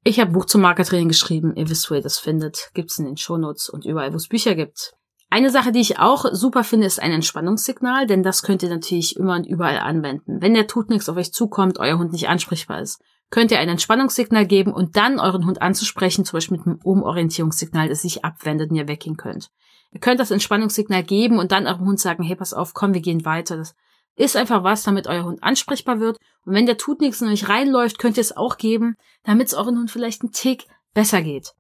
Ich habe Buch zum Markertraining geschrieben, ihr wisst, wo ihr das findet, gibt's in den Shownotes und überall, wo es Bücher gibt. Eine Sache, die ich auch super finde, ist ein Entspannungssignal, denn das könnt ihr natürlich immer und überall anwenden. Wenn der tut nichts auf euch zukommt, euer Hund nicht ansprechbar ist, könnt ihr ein Entspannungssignal geben und dann euren Hund anzusprechen, zum Beispiel mit einem Umorientierungssignal, das sich abwendet und ihr weggehen könnt. Ihr könnt das Entspannungssignal geben und dann eurem Hund sagen, hey, pass auf, komm, wir gehen weiter. Das ist einfach was, damit euer Hund ansprechbar wird. Und wenn der tut nichts und euch reinläuft, könnt ihr es auch geben, damit es euren Hund vielleicht einen Tick besser geht.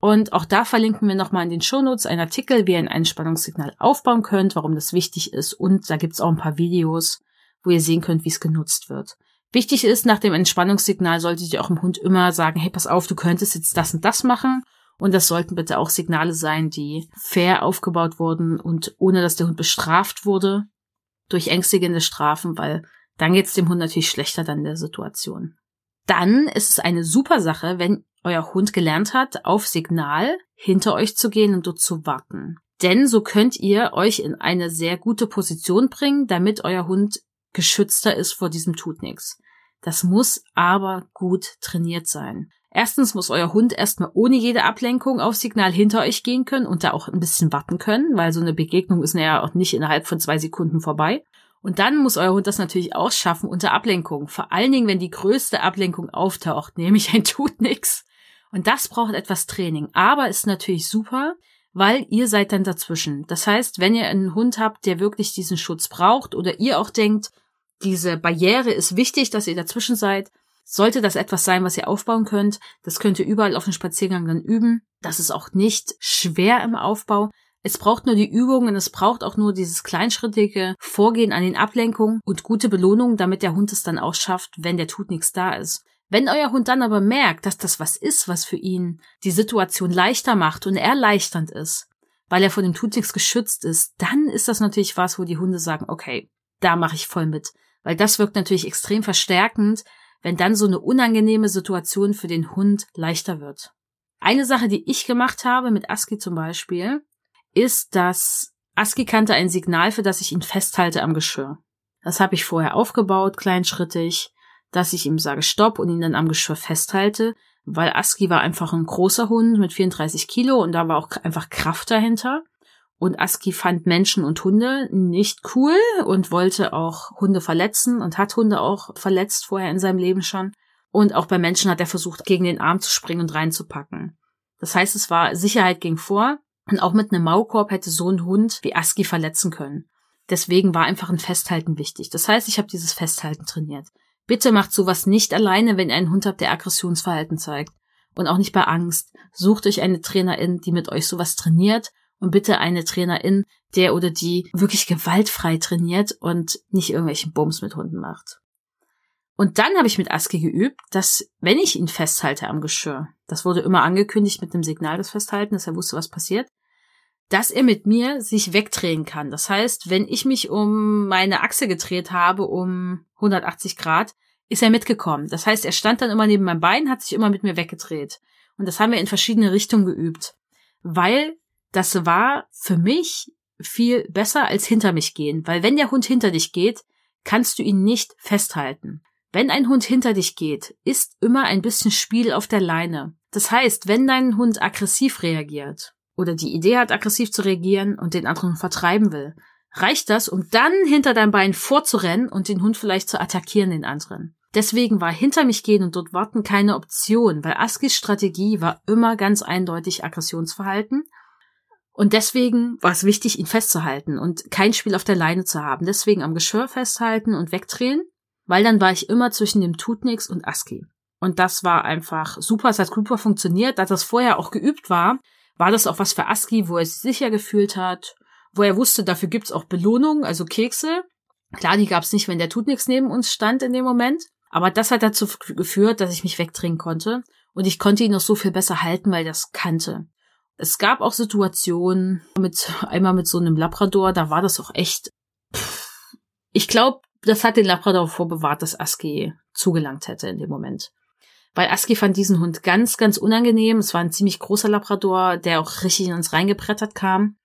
Und auch da verlinken wir nochmal in den Shownotes einen Artikel, wie ihr ein Einspannungssignal aufbauen könnt, warum das wichtig ist. Und da gibt's auch ein paar Videos, wo ihr sehen könnt, wie es genutzt wird. Wichtig ist, nach dem Entspannungssignal solltet ihr auch dem Hund immer sagen, hey, pass auf, du könntest jetzt das und das machen. Und das sollten bitte auch Signale sein, die fair aufgebaut wurden und ohne dass der Hund bestraft wurde durch ängstigende Strafen, weil dann geht's dem Hund natürlich schlechter dann in der Situation. Dann ist es eine super Sache, wenn euer Hund gelernt hat, auf Signal hinter euch zu gehen und dort zu warten. Denn so könnt ihr euch in eine sehr gute Position bringen, damit euer Hund geschützter ist vor diesem tut nix. Das muss aber gut trainiert sein. Erstens muss euer Hund erstmal ohne jede Ablenkung auf Signal hinter euch gehen können und da auch ein bisschen warten können, weil so eine Begegnung ist ja auch nicht innerhalb von zwei Sekunden vorbei. Und dann muss euer Hund das natürlich auch schaffen unter Ablenkung. Vor allen Dingen, wenn die größte Ablenkung auftaucht, *laughs* nämlich ein tut nix. Und das braucht etwas Training. Aber ist natürlich super, weil ihr seid dann dazwischen. Das heißt, wenn ihr einen Hund habt, der wirklich diesen Schutz braucht oder ihr auch denkt, diese Barriere ist wichtig, dass ihr dazwischen seid, sollte das etwas sein, was ihr aufbauen könnt. Das könnt ihr überall auf dem Spaziergang dann üben. Das ist auch nicht schwer im Aufbau. Es braucht nur die Übung und es braucht auch nur dieses kleinschrittige Vorgehen an den Ablenkungen und gute Belohnungen, damit der Hund es dann auch schafft, wenn der tut nichts da ist. Wenn euer Hund dann aber merkt, dass das was ist, was für ihn die Situation leichter macht und erleichternd ist, weil er vor dem Tutix geschützt ist, dann ist das natürlich was, wo die Hunde sagen, okay, da mache ich voll mit. Weil das wirkt natürlich extrem verstärkend, wenn dann so eine unangenehme Situation für den Hund leichter wird. Eine Sache, die ich gemacht habe mit Aski zum Beispiel, ist, dass Aski kannte ein Signal, für das ich ihn festhalte am Geschirr. Das habe ich vorher aufgebaut, kleinschrittig, dass ich ihm sage Stopp und ihn dann am Geschirr festhalte, weil Aski war einfach ein großer Hund mit 34 Kilo und da war auch einfach Kraft dahinter. Und Aski fand Menschen und Hunde nicht cool und wollte auch Hunde verletzen und hat Hunde auch verletzt vorher in seinem Leben schon. Und auch bei Menschen hat er versucht, gegen den Arm zu springen und reinzupacken. Das heißt, es war Sicherheit ging vor und auch mit einem Maulkorb hätte so ein Hund wie Aski verletzen können. Deswegen war einfach ein Festhalten wichtig. Das heißt, ich habe dieses Festhalten trainiert. Bitte macht sowas nicht alleine, wenn ihr einen Hund habt, der Aggressionsverhalten zeigt. Und auch nicht bei Angst. Sucht euch eine Trainerin, die mit euch sowas trainiert. Und bitte eine Trainerin, der oder die wirklich gewaltfrei trainiert und nicht irgendwelchen Bums mit Hunden macht. Und dann habe ich mit Aski geübt, dass wenn ich ihn festhalte am Geschirr, das wurde immer angekündigt mit dem Signal des Festhalten, dass er wusste, was passiert, dass er mit mir sich wegdrehen kann. Das heißt, wenn ich mich um meine Achse gedreht habe, um 180 Grad, ist er mitgekommen. Das heißt, er stand dann immer neben meinem Bein, hat sich immer mit mir weggedreht. Und das haben wir in verschiedene Richtungen geübt. Weil das war für mich viel besser als hinter mich gehen. Weil wenn der Hund hinter dich geht, kannst du ihn nicht festhalten. Wenn ein Hund hinter dich geht, ist immer ein bisschen Spiel auf der Leine. Das heißt, wenn dein Hund aggressiv reagiert, oder die Idee hat, aggressiv zu reagieren und den anderen vertreiben will, reicht das, um dann hinter deinem Bein vorzurennen und den Hund vielleicht zu attackieren, den anderen. Deswegen war hinter mich gehen und dort warten keine Option, weil Askis Strategie war immer ganz eindeutig Aggressionsverhalten. Und deswegen war es wichtig, ihn festzuhalten und kein Spiel auf der Leine zu haben. Deswegen am Geschirr festhalten und wegdrehen, weil dann war ich immer zwischen dem Tutnix und Aski. Und das war einfach super, es hat super funktioniert, da das vorher auch geübt war, war das auch was für Aski, wo er sich sicher gefühlt hat, wo er wusste, dafür gibt's auch Belohnungen, also Kekse. Klar, die gab's nicht, wenn der tut nichts neben uns stand in dem Moment. Aber das hat dazu geführt, dass ich mich wegdrehen konnte. Und ich konnte ihn noch so viel besser halten, weil das kannte. Es gab auch Situationen mit, einmal mit so einem Labrador, da war das auch echt, pff, ich glaube, das hat den Labrador vorbewahrt, dass Aski zugelangt hätte in dem Moment weil Aski fand diesen Hund ganz, ganz unangenehm. Es war ein ziemlich großer Labrador, der auch richtig in uns reingebrettert kam.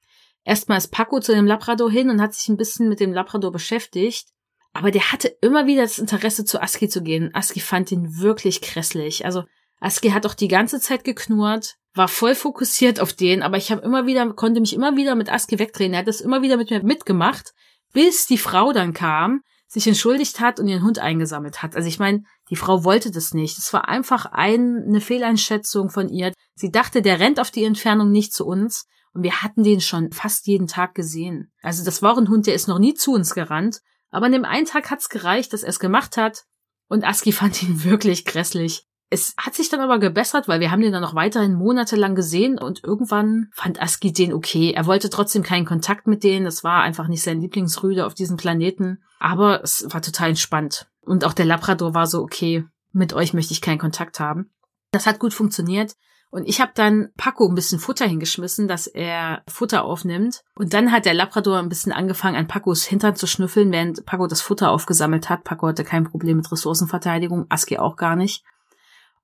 Erstmal ist Paco zu dem Labrador hin und hat sich ein bisschen mit dem Labrador beschäftigt. Aber der hatte immer wieder das Interesse, zu Aski zu gehen. Aski fand ihn wirklich grässlich. Also Aski hat auch die ganze Zeit geknurrt, war voll fokussiert auf den, aber ich habe immer wieder, konnte mich immer wieder mit Aski wegdrehen. Er hat das immer wieder mit mir mitgemacht, bis die Frau dann kam, sich entschuldigt hat und ihren Hund eingesammelt hat. Also ich meine, die Frau wollte das nicht. Es war einfach ein, eine Fehleinschätzung von ihr. Sie dachte, der rennt auf die Entfernung nicht zu uns. Und wir hatten den schon fast jeden Tag gesehen. Also das war ein Hund, der ist noch nie zu uns gerannt. Aber an dem einen Tag hat's gereicht, dass er es gemacht hat. Und Aski *laughs* fand ihn wirklich grässlich. Es hat sich dann aber gebessert, weil wir haben den dann noch weiterhin monatelang gesehen und irgendwann fand Aski den okay. Er wollte trotzdem keinen Kontakt mit denen. Das war einfach nicht sein Lieblingsrüde auf diesem Planeten. Aber es war total entspannt. Und auch der Labrador war so, okay, mit euch möchte ich keinen Kontakt haben. Das hat gut funktioniert. Und ich habe dann Paco ein bisschen Futter hingeschmissen, dass er Futter aufnimmt. Und dann hat der Labrador ein bisschen angefangen, an Pacos Hintern zu schnüffeln, während Paco das Futter aufgesammelt hat. Paco hatte kein Problem mit Ressourcenverteidigung, Aski auch gar nicht.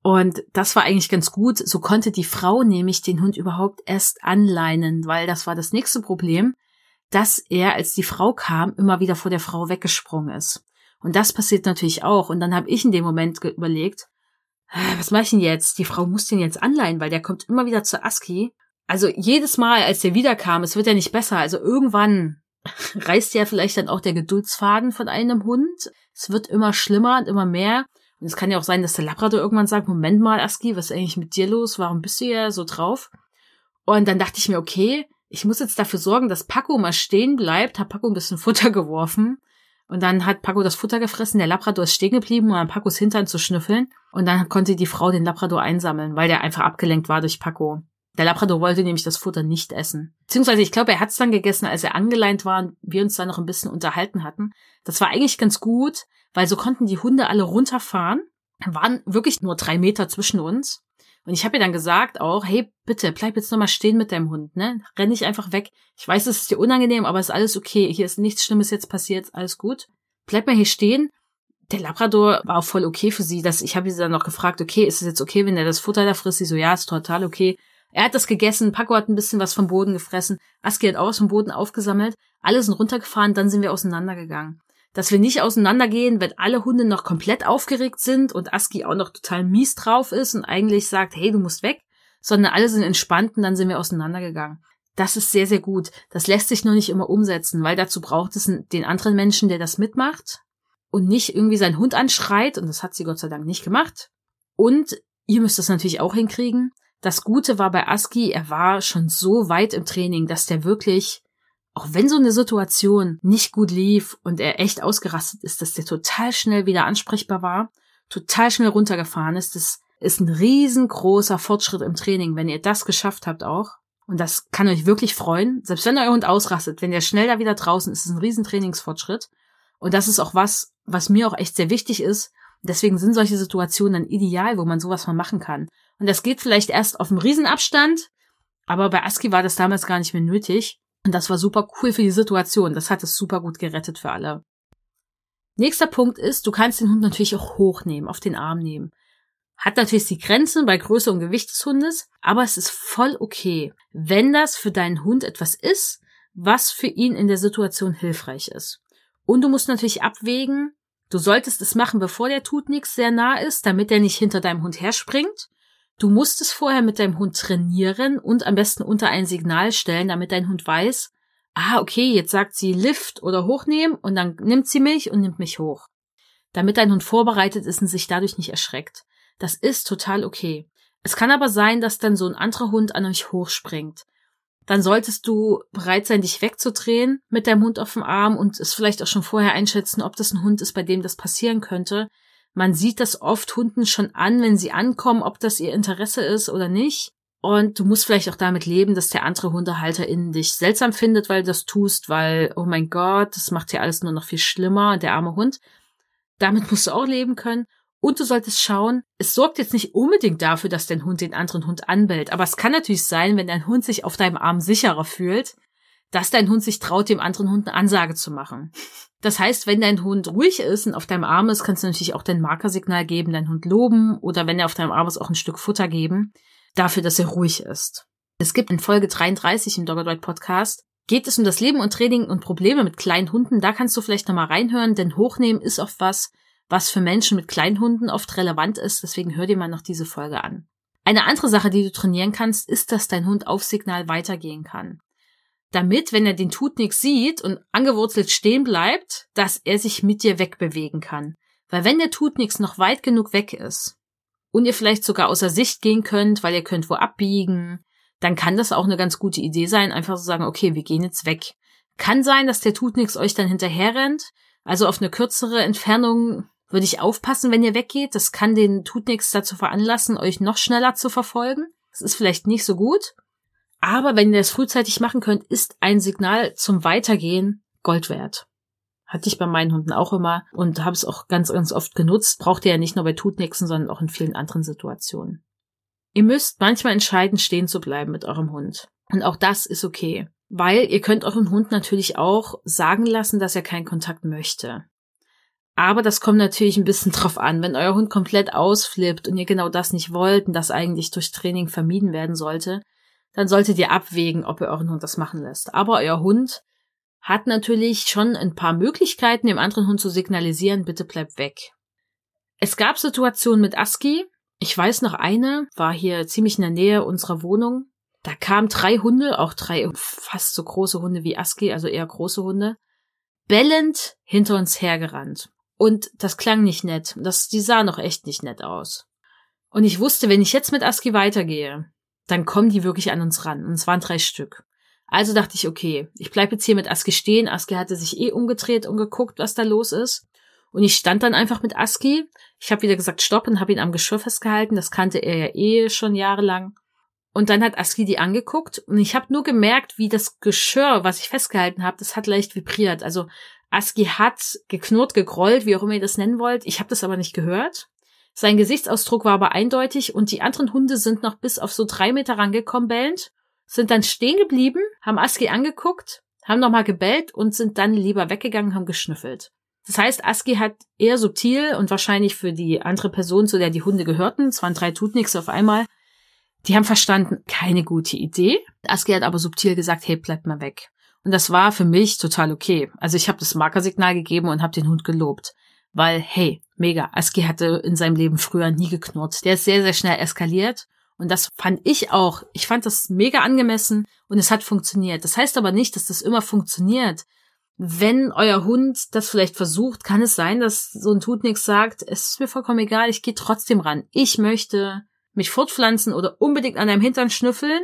Und das war eigentlich ganz gut. So konnte die Frau nämlich den Hund überhaupt erst anleinen, weil das war das nächste Problem, dass er, als die Frau kam, immer wieder vor der Frau weggesprungen ist. Und das passiert natürlich auch. Und dann habe ich in dem Moment überlegt, was mache ich denn jetzt? Die Frau muss den jetzt anleihen, weil der kommt immer wieder zu Aski. Also jedes Mal, als der wiederkam, es wird ja nicht besser. Also irgendwann *laughs* reißt ja vielleicht dann auch der Geduldsfaden von einem Hund. Es wird immer schlimmer und immer mehr. Und es kann ja auch sein, dass der Labrador irgendwann sagt, Moment mal, Aski, was ist eigentlich mit dir los? Warum bist du ja so drauf? Und dann dachte ich mir, okay, ich muss jetzt dafür sorgen, dass Paco mal stehen bleibt, hab Paco ein bisschen Futter *laughs* geworfen. Und dann hat Paco das Futter gefressen, der Labrador ist stehen geblieben, um an Pacos Hintern zu schnüffeln. Und dann konnte die Frau den Labrador einsammeln, weil der einfach abgelenkt war durch Paco. Der Labrador wollte nämlich das Futter nicht essen. Beziehungsweise ich glaube, er hat es dann gegessen, als er angeleint war und wir uns dann noch ein bisschen unterhalten hatten. Das war eigentlich ganz gut, weil so konnten die Hunde alle runterfahren. Waren wirklich nur drei Meter zwischen uns. Und ich habe ihr dann gesagt auch, hey, bitte, bleib jetzt nochmal stehen mit deinem Hund, ne? Renn nicht einfach weg. Ich weiß, es ist dir unangenehm, aber es ist alles okay. Hier ist nichts Schlimmes jetzt passiert, alles gut. Bleib mal hier stehen. Der Labrador war auch voll okay für sie. Dass ich habe sie dann noch gefragt, okay, ist es jetzt okay, wenn er das Futter da frisst? Sie so, ja, ist total okay. Er hat das gegessen, Paco hat ein bisschen was vom Boden gefressen, Aski hat auch was vom Boden aufgesammelt, alle sind runtergefahren, dann sind wir auseinandergegangen. Dass wir nicht auseinandergehen, wenn alle Hunde noch komplett aufgeregt sind und Aski auch noch total mies drauf ist und eigentlich sagt, hey, du musst weg, sondern alle sind entspannt und dann sind wir auseinandergegangen. Das ist sehr, sehr gut. Das lässt sich nur nicht immer umsetzen, weil dazu braucht es den anderen Menschen, der das mitmacht und nicht irgendwie seinen Hund anschreit und das hat sie Gott sei Dank nicht gemacht. Und ihr müsst das natürlich auch hinkriegen, das Gute war bei Aski, er war schon so weit im Training, dass der wirklich, auch wenn so eine Situation nicht gut lief und er echt ausgerastet ist, dass der total schnell wieder ansprechbar war, total schnell runtergefahren ist. Das ist ein riesengroßer Fortschritt im Training, wenn ihr das geschafft habt auch. Und das kann euch wirklich freuen. Selbst wenn euer Hund ausrastet, wenn der schnell da wieder draußen ist, ist es ein riesen Trainingsfortschritt. Und das ist auch was, was mir auch echt sehr wichtig ist. Deswegen sind solche Situationen dann ideal, wo man sowas mal machen kann. Und das geht vielleicht erst auf einem Riesenabstand, aber bei Aski war das damals gar nicht mehr nötig. Und das war super cool für die Situation. Das hat es super gut gerettet für alle. Nächster Punkt ist, du kannst den Hund natürlich auch hochnehmen, auf den Arm nehmen. Hat natürlich die Grenzen bei Größe und Gewicht des Hundes, aber es ist voll okay, wenn das für deinen Hund etwas ist, was für ihn in der Situation hilfreich ist. Und du musst natürlich abwägen, du solltest es machen, bevor der tut nichts sehr nah ist, damit er nicht hinter deinem Hund herspringt. Du musst es vorher mit deinem Hund trainieren und am besten unter ein Signal stellen, damit dein Hund weiß, ah, okay, jetzt sagt sie Lift oder hochnehmen und dann nimmt sie mich und nimmt mich hoch. Damit dein Hund vorbereitet ist und sich dadurch nicht erschreckt. Das ist total okay. Es kann aber sein, dass dann so ein anderer Hund an euch hochspringt. Dann solltest du bereit sein, dich wegzudrehen mit deinem Hund auf dem Arm und es vielleicht auch schon vorher einschätzen, ob das ein Hund ist, bei dem das passieren könnte, man sieht das oft Hunden schon an, wenn sie ankommen, ob das ihr Interesse ist oder nicht. Und du musst vielleicht auch damit leben, dass der andere Hundehalter in dich seltsam findet, weil du das tust, weil, oh mein Gott, das macht ja alles nur noch viel schlimmer, der arme Hund. Damit musst du auch leben können. Und du solltest schauen, es sorgt jetzt nicht unbedingt dafür, dass dein Hund den anderen Hund anbellt. Aber es kann natürlich sein, wenn dein Hund sich auf deinem Arm sicherer fühlt, dass dein Hund sich traut, dem anderen Hund eine Ansage zu machen. Das heißt, wenn dein Hund ruhig ist und auf deinem Arm ist, kannst du natürlich auch dein Markersignal geben, deinen Hund loben oder wenn er auf deinem Arm ist, auch ein Stück Futter geben, dafür, dass er ruhig ist. Es gibt in Folge 33 im Doggedroid Podcast geht es um das Leben und Training und Probleme mit kleinen Hunden. Da kannst du vielleicht nochmal reinhören, denn Hochnehmen ist oft was, was für Menschen mit kleinen Hunden oft relevant ist. Deswegen hör dir mal noch diese Folge an. Eine andere Sache, die du trainieren kannst, ist, dass dein Hund auf Signal weitergehen kann damit, wenn er den Tutnik sieht und angewurzelt stehen bleibt, dass er sich mit dir wegbewegen kann. Weil wenn der Tutnix noch weit genug weg ist und ihr vielleicht sogar außer Sicht gehen könnt, weil ihr könnt wo abbiegen, dann kann das auch eine ganz gute Idee sein, einfach zu sagen, okay, wir gehen jetzt weg. Kann sein, dass der Tutnix euch dann hinterher rennt. Also auf eine kürzere Entfernung würde ich aufpassen, wenn ihr weggeht. Das kann den Tutnix dazu veranlassen, euch noch schneller zu verfolgen. Das ist vielleicht nicht so gut. Aber wenn ihr das frühzeitig machen könnt, ist ein Signal zum Weitergehen Gold wert. Hatte ich bei meinen Hunden auch immer und habe es auch ganz, ganz oft genutzt. Braucht ihr ja nicht nur bei Tutnixen, sondern auch in vielen anderen Situationen. Ihr müsst manchmal entscheiden, stehen zu bleiben mit eurem Hund. Und auch das ist okay. Weil ihr könnt euren Hund natürlich auch sagen lassen, dass er keinen Kontakt möchte. Aber das kommt natürlich ein bisschen *laughs* drauf an. Wenn euer Hund komplett ausflippt und ihr genau das nicht wollt und das eigentlich durch Training vermieden werden sollte, dann solltet ihr abwägen, ob ihr euren Hund das machen lässt. Aber euer Hund hat natürlich schon ein paar Möglichkeiten, dem anderen Hund zu signalisieren, bitte bleib weg. Es gab Situationen mit Aski. Ich weiß noch eine, war hier ziemlich in der Nähe unserer Wohnung. Da kamen drei Hunde, auch drei fast so große Hunde wie Aski, also eher große Hunde, bellend hinter uns hergerannt. Und das klang nicht nett. Das, die sah noch echt nicht nett aus. Und ich wusste, wenn ich jetzt mit Aski weitergehe, dann kommen die wirklich an uns ran. Und es waren drei Stück. Also dachte ich, okay, ich bleibe jetzt hier mit Aski stehen. Aski hatte sich eh umgedreht und geguckt, was da los ist. Und ich stand dann einfach mit Aski. Ich habe wieder gesagt, stopp und habe ihn am Geschirr festgehalten. Das kannte er ja eh schon jahrelang. Und dann hat Aski die angeguckt und ich habe nur gemerkt, wie das Geschirr, was ich festgehalten habe, das hat leicht vibriert. Also Aski hat geknurrt, gegrollt, wie auch immer ihr das nennen wollt. Ich habe das aber nicht gehört. Sein Gesichtsausdruck war aber eindeutig und die anderen Hunde sind noch bis auf so drei Meter rangekommen bellend, sind dann stehen geblieben, haben Aski angeguckt, haben nochmal gebellt und sind dann lieber weggegangen, haben geschnüffelt. Das heißt, Aski hat eher subtil und wahrscheinlich für die andere Person, zu der die Hunde gehörten, es waren drei Tutniks auf einmal, die haben verstanden, keine gute Idee. Aski hat aber subtil gesagt, hey, bleibt mal weg. Und das war für mich total okay. Also ich habe das Markersignal gegeben und habe den Hund gelobt. Weil, hey, mega, Aski hatte in seinem Leben früher nie geknurrt. Der ist sehr, sehr schnell eskaliert. Und das fand ich auch. Ich fand das mega angemessen und es hat funktioniert. Das heißt aber nicht, dass das immer funktioniert. Wenn euer Hund das vielleicht versucht, kann es sein, dass so ein Tut nix sagt, es ist mir vollkommen egal, ich gehe trotzdem ran. Ich möchte mich fortpflanzen oder unbedingt an deinem Hintern schnüffeln,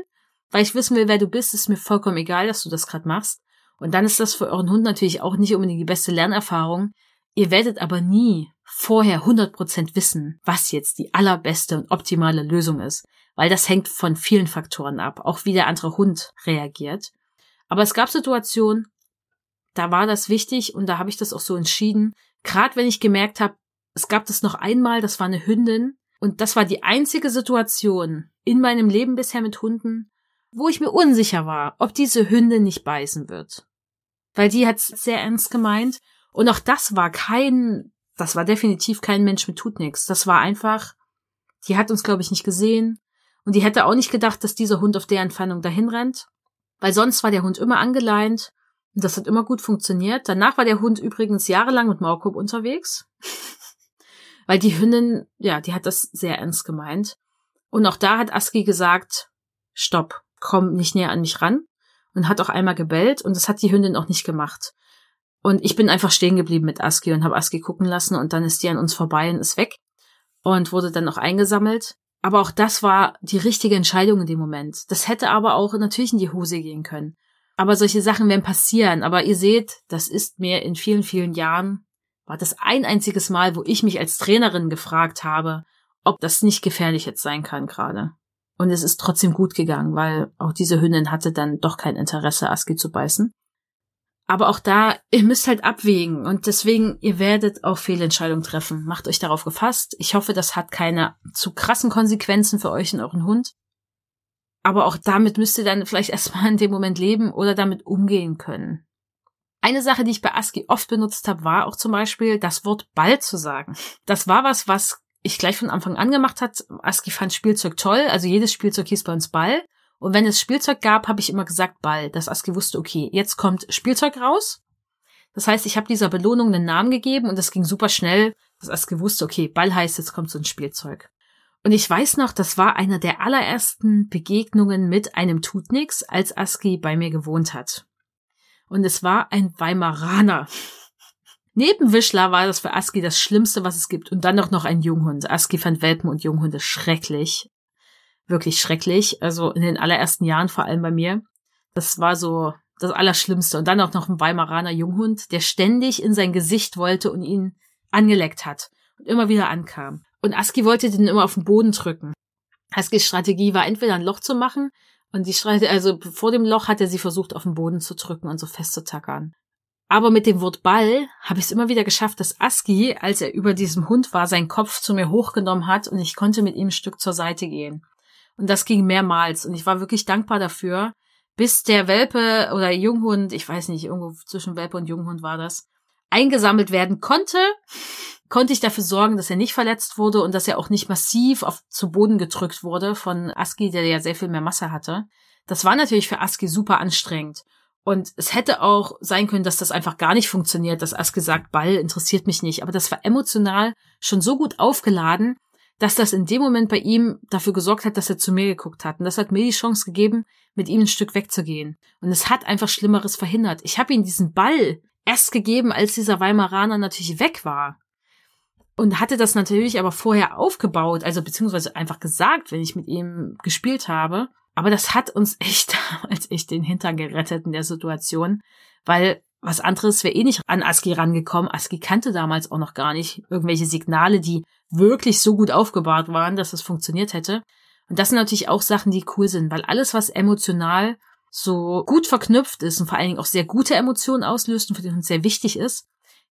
weil ich wissen will, wer du bist, ist mir vollkommen egal, dass du das gerade machst. Und dann ist das für euren Hund natürlich auch nicht unbedingt die beste Lernerfahrung. Ihr werdet aber nie vorher 100% wissen, was jetzt die allerbeste und optimale Lösung ist, weil das hängt von vielen Faktoren ab, auch wie der andere Hund reagiert. Aber es gab Situationen, da war das wichtig und da habe ich das auch so entschieden. Gerade wenn ich gemerkt habe, es gab das noch einmal, das war eine Hündin und das war die einzige Situation in meinem Leben bisher mit Hunden, wo ich mir unsicher war, ob diese Hündin nicht beißen wird. Weil die hat sehr ernst gemeint und auch das war kein, das war definitiv kein Mensch mit tut nix. Das war einfach, die hat uns glaube ich nicht gesehen und die hätte auch nicht gedacht, dass dieser Hund auf der Entfernung dahin rennt, weil sonst war der Hund immer angeleint und das hat immer gut funktioniert. Danach war der Hund übrigens jahrelang mit Maulkorb unterwegs. *laughs* Weil die Hündin, ja, die hat das sehr ernst gemeint. Und auch da hat Aski gesagt, stopp, komm nicht näher an mich ran. Und hat auch einmal gebellt und das hat die Hündin auch nicht gemacht. Und ich bin einfach stehen geblieben mit Aski und habe Aski gucken lassen und dann ist die an uns vorbei und ist weg und wurde dann auch eingesammelt. Aber auch das war die richtige Entscheidung in dem Moment. Das hätte aber auch natürlich in die Hose gehen können. Aber solche Sachen werden passieren. Aber ihr seht, das ist mir in vielen, vielen Jahren, war das ein einziges Mal, wo ich mich als Trainerin gefragt habe, ob das nicht gefährlich jetzt sein kann gerade. Und es ist trotzdem gut gegangen, weil auch diese Hündin hatte dann doch kein Interesse, Aski zu beißen. Aber auch da, ihr müsst halt abwägen und deswegen, ihr werdet auch Fehlentscheidungen treffen. Macht euch darauf gefasst. Ich hoffe, das hat keine zu krassen Konsequenzen für euch und euren Hund. Aber auch damit müsst ihr dann vielleicht *laughs* erstmal in dem Moment leben oder damit umgehen können. Eine Sache, die ich bei ASCII oft benutzt habe, war auch zum Beispiel das Wort Ball zu sagen. Das war was, was ich gleich von Anfang an gemacht hat. ASCII fand Spielzeug toll, also jedes Spielzeug hieß bei uns Ball. Und wenn es Spielzeug gab, habe ich immer gesagt Ball, dass ASCII wusste, okay, jetzt kommt Spielzeug raus. Das heißt, ich habe dieser Belohnung einen Namen gegeben und das ging super schnell, dass ASCII wusste, okay, Ball heißt, jetzt kommt so ein Spielzeug. Und ich weiß noch, das war einer der allerersten Begegnungen mit einem Tutnix, als Aski bei mir gewohnt hat. Und es war ein Weimaraner. *laughs* Neben Wischler war das für Aski das Schlimmste, was es gibt. Und dann noch noch ein Junghund. Aski fand Welpen und Junghunde schrecklich. Wirklich schrecklich. Also in den allerersten Jahren vor allem bei mir. Das war so das Allerschlimmste. Und dann auch noch ein Weimaraner Junghund, der ständig in sein Gesicht wollte und ihn angeleckt hat. Und immer wieder ankam. Und Aski wollte den immer auf den Boden drücken. Askis Strategie war entweder ein Loch zu machen und die Strategie, also vor dem Loch hat er sie versucht auf den Boden zu drücken und so festzutackern. Aber mit dem Wort Ball habe ich es immer wieder geschafft, dass Aski, als er über diesem Hund war, seinen Kopf zu mir hochgenommen hat und ich konnte mit ihm ein Stück zur Seite gehen. Und das ging mehrmals und ich war wirklich dankbar dafür, bis der Welpe oder Junghund, ich weiß nicht, irgendwo zwischen Welpe und Junghund war das, eingesammelt werden konnte konnte ich dafür sorgen, dass er nicht verletzt wurde und dass er auch nicht massiv auf zu Boden gedrückt wurde von Aski, der ja sehr viel mehr Masse hatte. Das war natürlich für Aski super anstrengend. Und es hätte auch sein können, dass das einfach gar nicht funktioniert, dass Aski sagt, Ball interessiert mich nicht. Aber das war emotional schon so gut aufgeladen, dass das in dem Moment bei ihm dafür gesorgt hat, dass er zu mir geguckt hat. Und das hat mir die Chance gegeben, mit ihm ein Stück wegzugehen. Und es hat einfach Schlimmeres verhindert. Ich habe ihm diesen Ball erst gegeben, als dieser Weimaraner natürlich weg war und hatte das natürlich aber vorher aufgebaut, also beziehungsweise einfach gesagt, wenn ich mit ihm gespielt habe. Aber das hat uns *laughs* echt damals echt den Hintern gerettet in der Situation, weil was anderes wäre eh nicht an Aski rangekommen. Aski kannte damals auch noch gar nicht irgendwelche Signale, die wirklich so gut aufgebaut waren, dass es funktioniert hätte. Und das sind natürlich auch Sachen, die cool sind, weil alles, was emotional so gut verknüpft ist und vor allen Dingen auch sehr gute Emotionen auslöst und für den Hund sehr wichtig ist,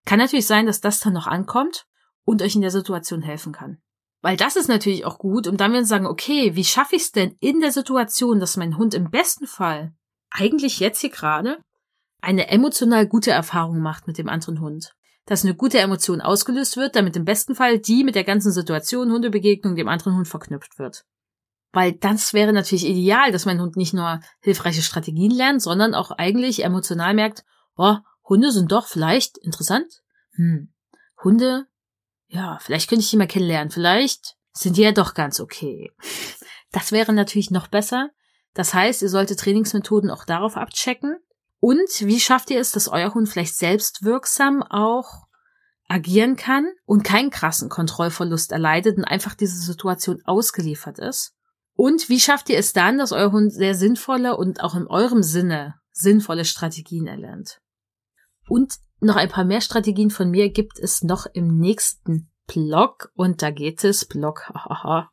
kann natürlich sein, dass das dann noch ankommt und euch in der Situation helfen kann. Weil das ist natürlich auch gut und dann werden wir sagen, okay, wie schaffe ich es denn in der Situation, dass mein Hund im besten Fall eigentlich jetzt hier gerade eine emotional gute Erfahrung macht mit dem anderen Hund. Dass eine gute Emotion ausgelöst wird, damit im besten Fall die mit der ganzen Situation, Hundebegegnung, dem anderen Hund verknüpft wird. Weil das wäre natürlich ideal, dass mein Hund nicht nur hilfreiche Strategien lernt, sondern auch eigentlich emotional merkt, oh, Hunde sind doch vielleicht interessant. Hm, Hunde, ja, vielleicht könnte ich die mal kennenlernen. Vielleicht sind die ja doch ganz okay. Das wäre natürlich noch besser. Das heißt, ihr solltet Trainingsmethoden auch darauf abchecken, und wie schafft ihr es, dass euer Hund vielleicht selbstwirksam auch agieren kann und keinen krassen Kontrollverlust erleidet und einfach diese Situation ausgeliefert ist? Und wie schafft ihr es dann, dass euer Hund sehr sinnvolle und auch in eurem Sinne sinnvolle Strategien erlernt? Und noch ein paar mehr Strategien von mir gibt es noch im nächsten Blog und da geht es Blog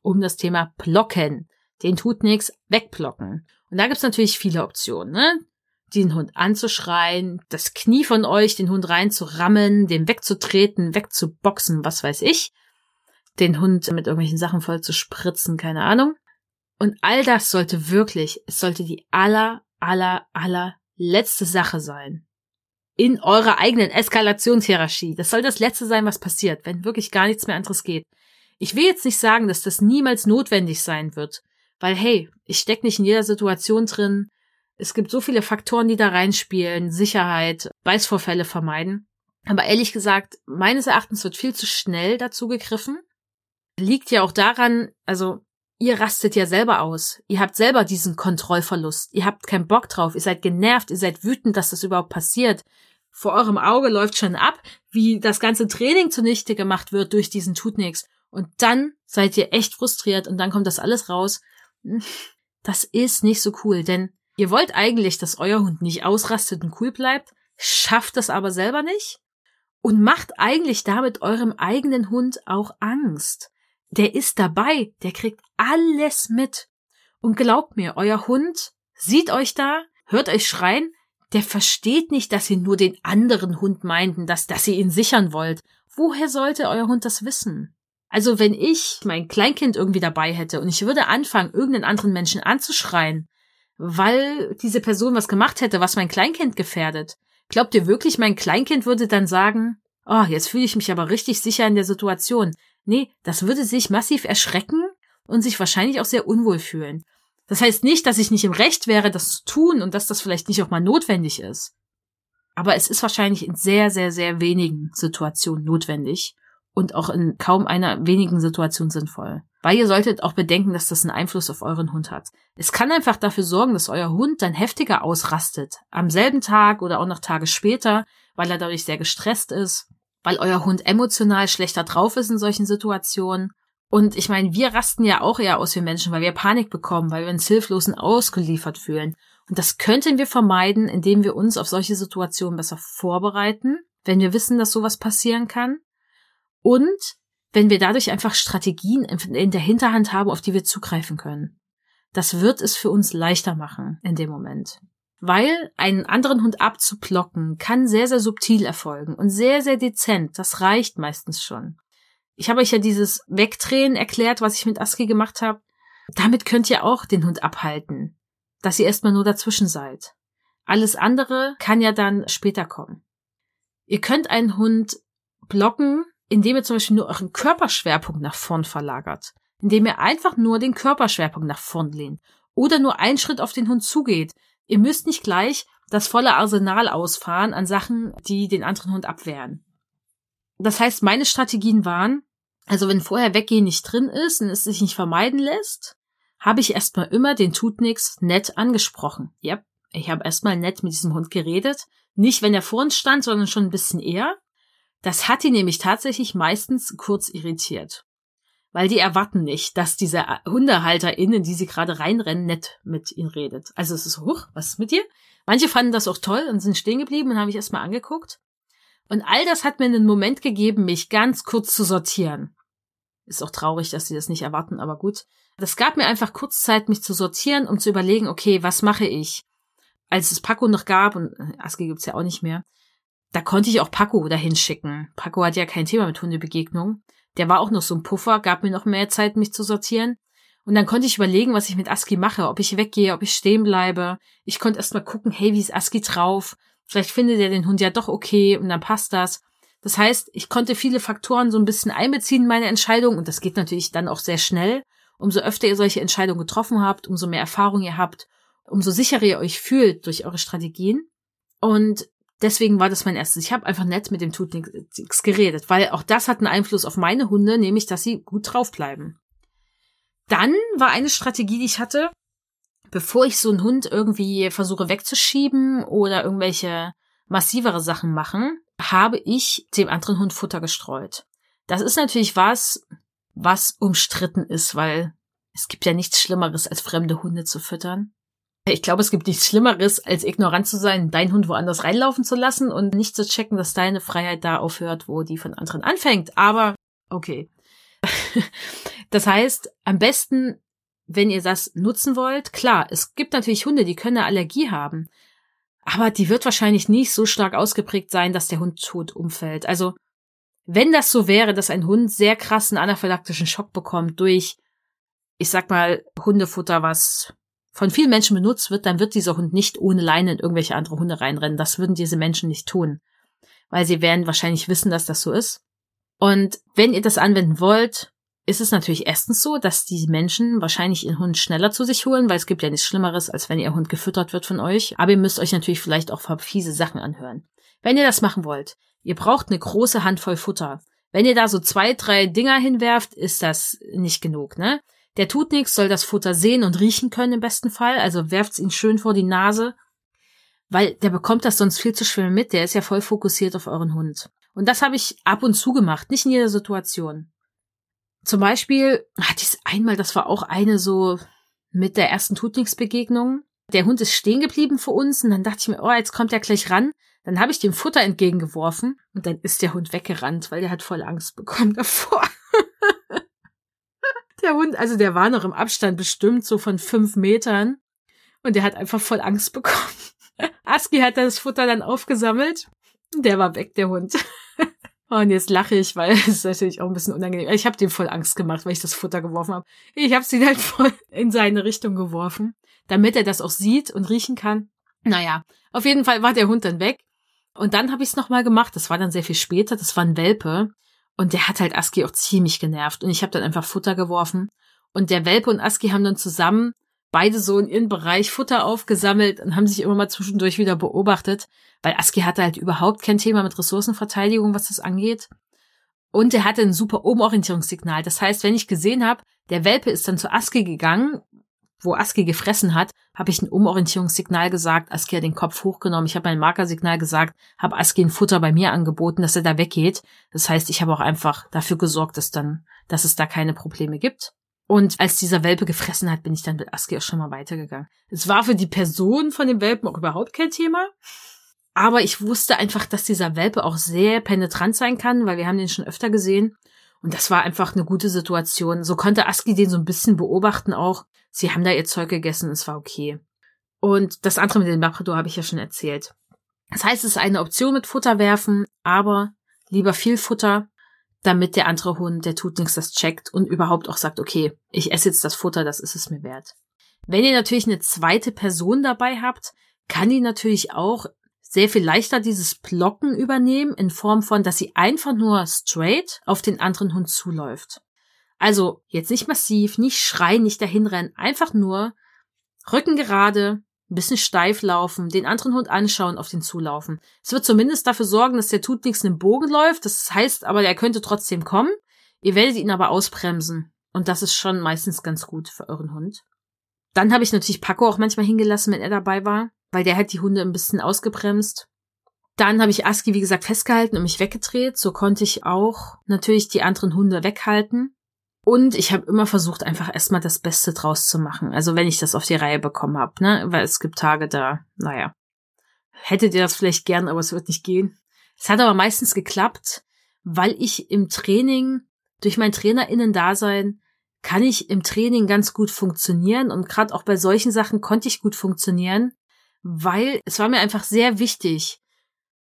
um das Thema Blocken. Den tut nichts, wegblocken. Und da gibt's natürlich viele Optionen. Ne? Den Hund anzuschreien, das Knie von euch, den Hund reinzurammen, den wegzutreten, wegzuboxen, was weiß ich, den Hund mit irgendwelchen Sachen voll zu spritzen, keine Ahnung. Und all das sollte wirklich, es sollte die aller, aller, aller letzte Sache sein. In eurer eigenen Eskalationshierarchie. Das soll das letzte sein, was passiert, wenn wirklich gar nichts mehr anderes geht. Ich will jetzt nicht sagen, dass das niemals notwendig sein wird, weil hey, ich steck nicht in jeder Situation drin, es gibt so viele Faktoren, die da reinspielen. Sicherheit, Beißvorfälle vermeiden. Aber ehrlich gesagt, meines Erachtens wird viel zu schnell dazu gegriffen. Liegt ja auch daran, also ihr rastet ja selber aus. Ihr habt selber diesen Kontrollverlust. Ihr habt keinen Bock drauf. Ihr seid genervt. Ihr seid wütend, dass das überhaupt passiert. Vor eurem Auge läuft schon ab, wie das ganze Training zunichte gemacht wird durch diesen Tut nix. Und dann seid ihr echt frustriert und dann kommt das alles raus. Das ist nicht so cool, denn Ihr wollt eigentlich, dass euer Hund nicht ausrastet und cool bleibt, schafft das aber selber nicht und macht eigentlich damit eurem eigenen Hund auch Angst. Der ist dabei, der kriegt alles mit. Und glaubt mir, euer Hund sieht euch da, hört euch schreien, der versteht nicht, dass ihr nur den anderen Hund meinten, dass, dass ihr ihn sichern wollt. Woher sollte euer Hund das wissen? Also wenn ich mein Kleinkind irgendwie dabei hätte und ich würde anfangen, irgendeinen anderen Menschen anzuschreien, weil diese Person was gemacht hätte, was mein Kleinkind gefährdet. Glaubt ihr wirklich, mein Kleinkind würde dann sagen, oh, jetzt fühle ich mich aber richtig sicher in der Situation. Nee, das würde sich massiv erschrecken und sich wahrscheinlich auch sehr unwohl fühlen. Das heißt nicht, dass ich nicht im Recht wäre, das zu tun und dass das vielleicht nicht auch mal notwendig ist. Aber es ist wahrscheinlich in sehr, sehr, sehr wenigen Situationen notwendig und auch in kaum einer wenigen Situation sinnvoll. Weil ihr solltet auch bedenken, dass das einen Einfluss auf euren Hund hat. Es kann einfach dafür sorgen, dass euer Hund dann heftiger ausrastet. Am selben Tag oder auch noch Tage später, weil er dadurch sehr gestresst ist, weil euer Hund emotional schlechter drauf ist in solchen Situationen. Und ich meine, wir rasten ja auch eher aus wie Menschen, weil wir Panik bekommen, weil wir uns hilflos und ausgeliefert fühlen. Und das könnten wir vermeiden, indem wir uns auf solche Situationen besser vorbereiten, wenn wir wissen, dass sowas passieren kann. Und wenn wir dadurch einfach Strategien in der Hinterhand haben, auf die wir zugreifen können. Das wird es für uns leichter machen in dem Moment. Weil einen anderen Hund abzuplocken kann sehr, sehr subtil erfolgen und sehr, sehr dezent. Das reicht meistens schon. Ich habe euch ja dieses Wegdrehen erklärt, was ich mit Aski gemacht habe. Damit könnt ihr auch den Hund abhalten, dass ihr erstmal nur dazwischen seid. Alles andere kann ja dann später kommen. Ihr könnt einen Hund blocken, indem ihr zum Beispiel nur euren Körperschwerpunkt nach vorn verlagert, indem ihr einfach nur den Körperschwerpunkt nach vorn lehnt oder nur einen Schritt auf den Hund zugeht. Ihr müsst nicht gleich das volle Arsenal ausfahren an Sachen, die den anderen Hund abwehren. Das heißt, meine Strategien waren, also wenn vorher Weggehen nicht drin ist und es sich nicht vermeiden lässt, habe ich erstmal immer den tut nett angesprochen. Ja, ich habe erstmal nett mit diesem Hund geredet. Nicht, wenn er vor uns stand, sondern schon ein bisschen eher. Das hat die nämlich tatsächlich meistens kurz irritiert. Weil die erwarten nicht, dass diese HundehalterInnen, die sie gerade reinrennen, nett mit ihnen redet. Also es ist so, huch, was ist mit dir? Manche fanden das auch toll und sind stehen geblieben und haben mich erstmal angeguckt. Und all das hat mir einen Moment gegeben, mich ganz kurz zu sortieren. Ist auch traurig, dass sie das nicht erwarten, aber gut. Das gab mir einfach kurz Zeit, mich zu sortieren, um zu überlegen, okay, was mache ich? Als es Paco noch gab, und äh, Aski gibt's ja auch nicht mehr, da konnte ich auch Paco dahin schicken. Paco hat ja kein Thema mit Hundebegegnung. Der war auch noch so ein Puffer, gab mir noch mehr Zeit, mich zu sortieren. Und dann konnte ich überlegen, was ich mit Aski mache, ob ich weggehe, ob ich stehen bleibe. Ich konnte erst mal gucken, hey, wie ist Aski drauf? Vielleicht findet er den Hund ja doch okay und dann passt das. Das heißt, ich konnte viele Faktoren so ein bisschen einbeziehen in meine Entscheidung und das geht natürlich dann auch sehr schnell. Umso öfter ihr solche Entscheidungen getroffen habt, umso mehr Erfahrung ihr habt, umso sicherer ihr euch fühlt durch eure Strategien. Und deswegen war das mein erstes. Ich habe einfach nett mit dem Tutnix geredet, weil auch das hat einen Einfluss auf meine Hunde, nämlich dass sie gut draufbleiben. Dann war eine Strategie, die ich hatte, bevor ich so einen Hund irgendwie versuche wegzuschieben oder irgendwelche massivere Sachen machen, habe ich dem anderen Hund Futter gestreut. Das ist natürlich was, was umstritten ist, weil es gibt ja nichts Schlimmeres, als fremde Hunde zu füttern. Ich glaube, es gibt nichts Schlimmeres, als ignorant zu sein, deinen Hund woanders reinlaufen zu lassen und nicht zu checken, dass deine Freiheit da aufhört, wo die von anderen anfängt. Aber okay. *laughs* das heißt, am besten, wenn ihr das nutzen wollt, klar, es gibt natürlich Hunde, die können eine Allergie haben. Aber die wird wahrscheinlich nicht so stark ausgeprägt sein, dass der Hund tot umfällt. Also, wenn das so wäre, dass ein Hund sehr krassen anaphylaktischen Schock bekommt durch, ich sag mal, Hundefutter, was von vielen Menschen benutzt wird, dann wird dieser Hund nicht ohne Leine in irgendwelche andere Hunde reinrennen. Das würden diese Menschen nicht tun. Weil sie werden wahrscheinlich wissen, dass das so ist. Und wenn ihr das anwenden wollt, ist es natürlich erstens so, dass die Menschen wahrscheinlich ihren Hund schneller zu sich holen, weil es gibt ja nichts Schlimmeres, als wenn ihr Hund gefüttert wird von euch. Aber ihr müsst euch natürlich vielleicht auch fiese Sachen anhören. Wenn ihr das machen wollt, ihr braucht eine große Handvoll Futter. Wenn ihr da so zwei, drei Dinger hinwerft, ist das nicht genug, ne? Der tut nichts, soll das Futter sehen und riechen können im besten Fall, also werft's ihn schön vor die Nase, weil der bekommt das sonst viel zu schwer mit, der ist ja voll fokussiert auf euren Hund. Und das habe ich ab und zu gemacht, nicht in jeder Situation. Zum Beispiel hatte ich einmal, das war auch eine so mit der ersten Tutnix-Begegnung. Der Hund ist stehen geblieben vor uns und dann dachte ich mir, oh, jetzt kommt er gleich ran. Dann habe ich dem Futter entgegengeworfen und dann ist der Hund weggerannt, weil der hat voll Angst bekommen *laughs* davor. Der Hund, also der war noch im Abstand bestimmt so von fünf Metern und der hat einfach voll Angst bekommen. *laughs* Aski hat das Futter dann aufgesammelt. Der war weg, der Hund. *laughs* Und jetzt lache ich, weil *laughs* es ist natürlich auch ein bisschen unangenehm. Ich habe dem voll Angst gemacht, weil ich das Futter geworfen habe. Ich habe sie halt voll in seine Richtung geworfen, damit er das auch sieht und riechen kann. Naja, auf jeden Fall war der Hund dann weg. Und dann habe ich es nochmal gemacht. Das war dann sehr viel später. Das war ein Welpe. Und der hat halt Aski auch ziemlich genervt. Und ich habe dann einfach Futter geworfen. Und der Welpe und Aski haben dann zusammen beide so in ihren Bereich Futter aufgesammelt und haben sich immer mal zwischendurch wieder beobachtet, weil Aski hatte halt überhaupt kein Thema mit Ressourcenverteidigung, was das angeht. Und er hatte ein super Umorientierungssignal. Das heißt, wenn ich gesehen habe, der Welpe ist dann zu Aski gegangen, wo Aski gefressen hat, habe ich ein Umorientierungssignal gesagt, Aski hat den Kopf hochgenommen, ich habe ein Markersignal gesagt, habe Aski ein Futter bei mir angeboten, dass er da weggeht. Das heißt, ich habe auch einfach dafür gesorgt, dass dann, dass es da keine Probleme gibt. Und als dieser Welpe gefressen hat, bin ich dann mit Aski auch schon mal weitergegangen. Es war für die Person von dem Welpen auch überhaupt kein Thema. Aber ich wusste einfach, dass dieser Welpe auch sehr penetrant sein kann, weil wir haben den schon öfter gesehen. Und das war einfach eine gute Situation. So konnte Aski den so ein bisschen beobachten auch. Sie haben da ihr Zeug gegessen, es war okay. Und das andere mit dem Labrador habe ich ja schon erzählt. Das heißt, es ist eine Option mit Futter werfen, aber lieber viel Futter, damit der andere Hund, der tut nichts, das checkt und überhaupt auch sagt, okay, ich esse jetzt das Futter, das ist es mir wert. Wenn ihr natürlich eine zweite Person dabei habt, kann die natürlich auch sehr viel leichter dieses Blocken übernehmen in Form von, dass sie einfach nur straight auf den anderen Hund zuläuft. Also jetzt nicht massiv, nicht schreien, nicht dahinrennen, einfach nur Rücken gerade, ein bisschen steif laufen, den anderen Hund anschauen, auf den zulaufen. Es wird zumindest dafür sorgen, dass der tut nichts in den Bogen läuft. Das heißt aber, er könnte trotzdem kommen. Ihr werdet ihn aber ausbremsen. Und das ist schon meistens ganz gut für euren Hund. Dann habe ich natürlich Paco auch manchmal hingelassen, wenn er dabei war weil der hat die Hunde ein bisschen ausgebremst. Dann habe ich Aski, wie gesagt, festgehalten und mich weggedreht. So konnte ich auch natürlich die anderen Hunde weghalten. Und ich habe immer versucht, einfach erstmal das Beste draus zu machen. Also wenn ich das auf die Reihe bekommen habe, ne? Weil es gibt Tage da, naja. Hättet ihr das vielleicht gern, aber es wird nicht gehen. Es hat aber meistens geklappt, weil ich im Training durch mein Trainerinnen-Dasein kann ich im Training ganz gut funktionieren und gerade auch bei solchen Sachen konnte ich gut funktionieren, weil es war mir einfach sehr wichtig,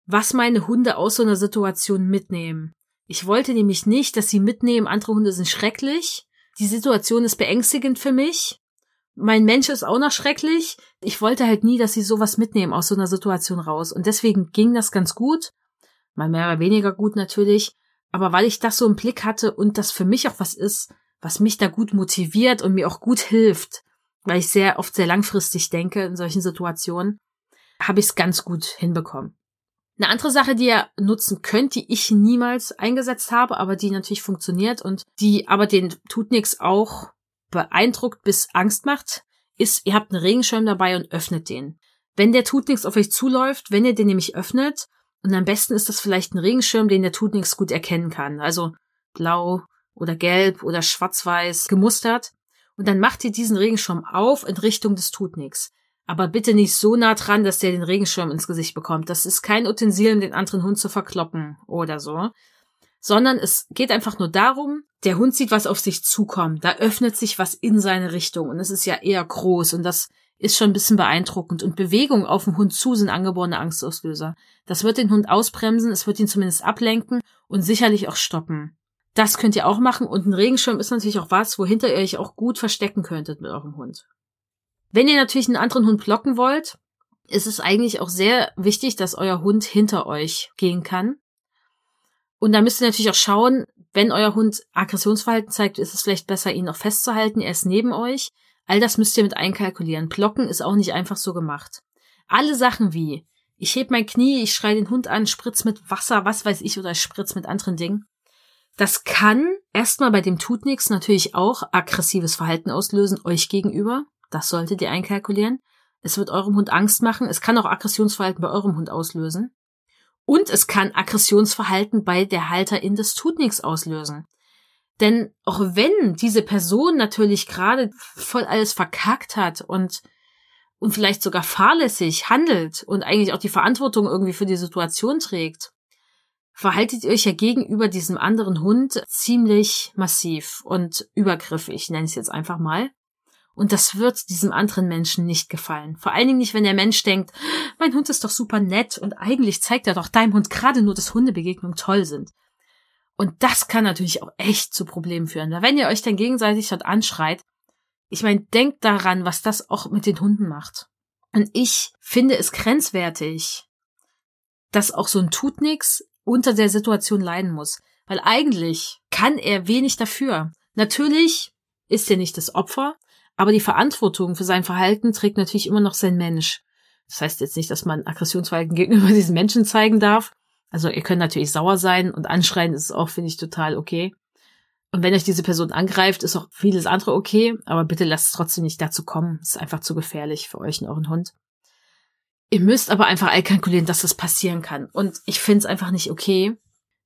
was meine Hunde aus so einer Situation mitnehmen. Ich wollte nämlich nicht, dass sie mitnehmen, andere Hunde sind schrecklich. Die Situation ist beängstigend für mich. Mein Mensch ist auch noch schrecklich. Ich wollte halt nie, dass sie sowas mitnehmen aus so einer Situation raus. Und deswegen ging das ganz gut. Mal mehr oder weniger gut natürlich. Aber weil ich das so im Blick hatte und das für mich auch was ist, was mich da gut motiviert und mir auch gut hilft, weil ich sehr oft sehr langfristig denke in solchen Situationen, habe ich es ganz gut hinbekommen. Eine andere Sache, die ihr nutzen könnt, die ich niemals eingesetzt habe, aber die natürlich funktioniert und die aber den tut nix auch beeindruckt bis Angst macht, ist, ihr habt einen Regenschirm dabei und öffnet den. Wenn der tut nix auf euch zuläuft, wenn ihr den nämlich öffnet, und am besten ist das vielleicht ein Regenschirm, den der tut nix gut erkennen kann. Also blau oder gelb oder schwarz-weiß gemustert. Und dann macht ihr diesen Regenschirm auf in Richtung des tut nix. Aber bitte nicht so nah dran, dass der den Regenschirm ins Gesicht bekommt. Das ist kein Utensil, um den anderen Hund zu verkloppen oder so. Sondern es geht einfach nur darum, der Hund sieht was auf sich zukommen. Da öffnet sich was in seine Richtung. Und es ist ja eher groß. Und das ist schon ein bisschen beeindruckend. Und Bewegung auf dem Hund zu sind angeborene Angstauslöser. Das wird den Hund ausbremsen, es wird ihn zumindest ablenken und sicherlich auch stoppen. Das könnt ihr auch machen und ein Regenschirm ist natürlich auch was, wohinter ihr euch auch gut verstecken könntet mit eurem Hund. Wenn ihr natürlich einen anderen Hund blocken wollt, ist es eigentlich auch sehr wichtig, dass euer Hund hinter euch gehen kann. Und da müsst ihr natürlich auch schauen, wenn euer Hund Aggressionsverhalten zeigt, ist es vielleicht besser, ihn noch festzuhalten. Er ist neben euch. All das müsst ihr mit einkalkulieren. Blocken ist auch nicht einfach so gemacht. Alle Sachen wie, ich heb mein Knie, ich schrei den Hund an, spritz mit Wasser, was weiß ich, oder spritz mit anderen Dingen. Das kann erstmal bei dem tut nix natürlich auch aggressives Verhalten auslösen, euch gegenüber. Das solltet ihr einkalkulieren. Es wird eurem Hund Angst machen. Es kann auch Aggressionsverhalten bei eurem Hund auslösen. Und es kann Aggressionsverhalten bei der Halterin des tut nix auslösen. Denn auch wenn diese Person natürlich gerade voll alles verkackt hat und, und vielleicht sogar fahrlässig handelt und eigentlich auch die Verantwortung irgendwie für die Situation trägt, verhaltet ihr euch ja gegenüber diesem anderen Hund ziemlich massiv und übergriffig, nenne ich es jetzt einfach mal. Und das wird diesem anderen Menschen nicht gefallen. Vor allen Dingen nicht, wenn der Mensch denkt, mein Hund ist doch super nett und eigentlich zeigt er doch deinem Hund gerade nur, dass Hundebegegnungen toll sind. Und das kann natürlich auch echt zu Problemen führen. Wenn ihr euch dann gegenseitig dort anschreit, ich meine, denkt daran, was das auch mit den Hunden macht. Und ich finde es grenzwertig, dass auch so ein tut nix unter der Situation leiden muss. Weil eigentlich kann er wenig dafür. Natürlich ist er nicht das Opfer, aber die Verantwortung für sein Verhalten trägt natürlich immer noch sein Mensch. Das heißt jetzt nicht, dass man Aggressionsverhalten gegenüber *laughs* diesen Menschen zeigen darf, also ihr könnt natürlich sauer sein und anschreien ist auch, finde ich, total okay. Und wenn euch diese Person angreift, ist auch vieles andere okay, aber bitte lasst es trotzdem nicht dazu kommen. Es ist einfach zu gefährlich für euch und euren Hund. Ihr müsst aber einfach einkalkulieren, dass das passieren kann. Und ich finde es einfach nicht okay,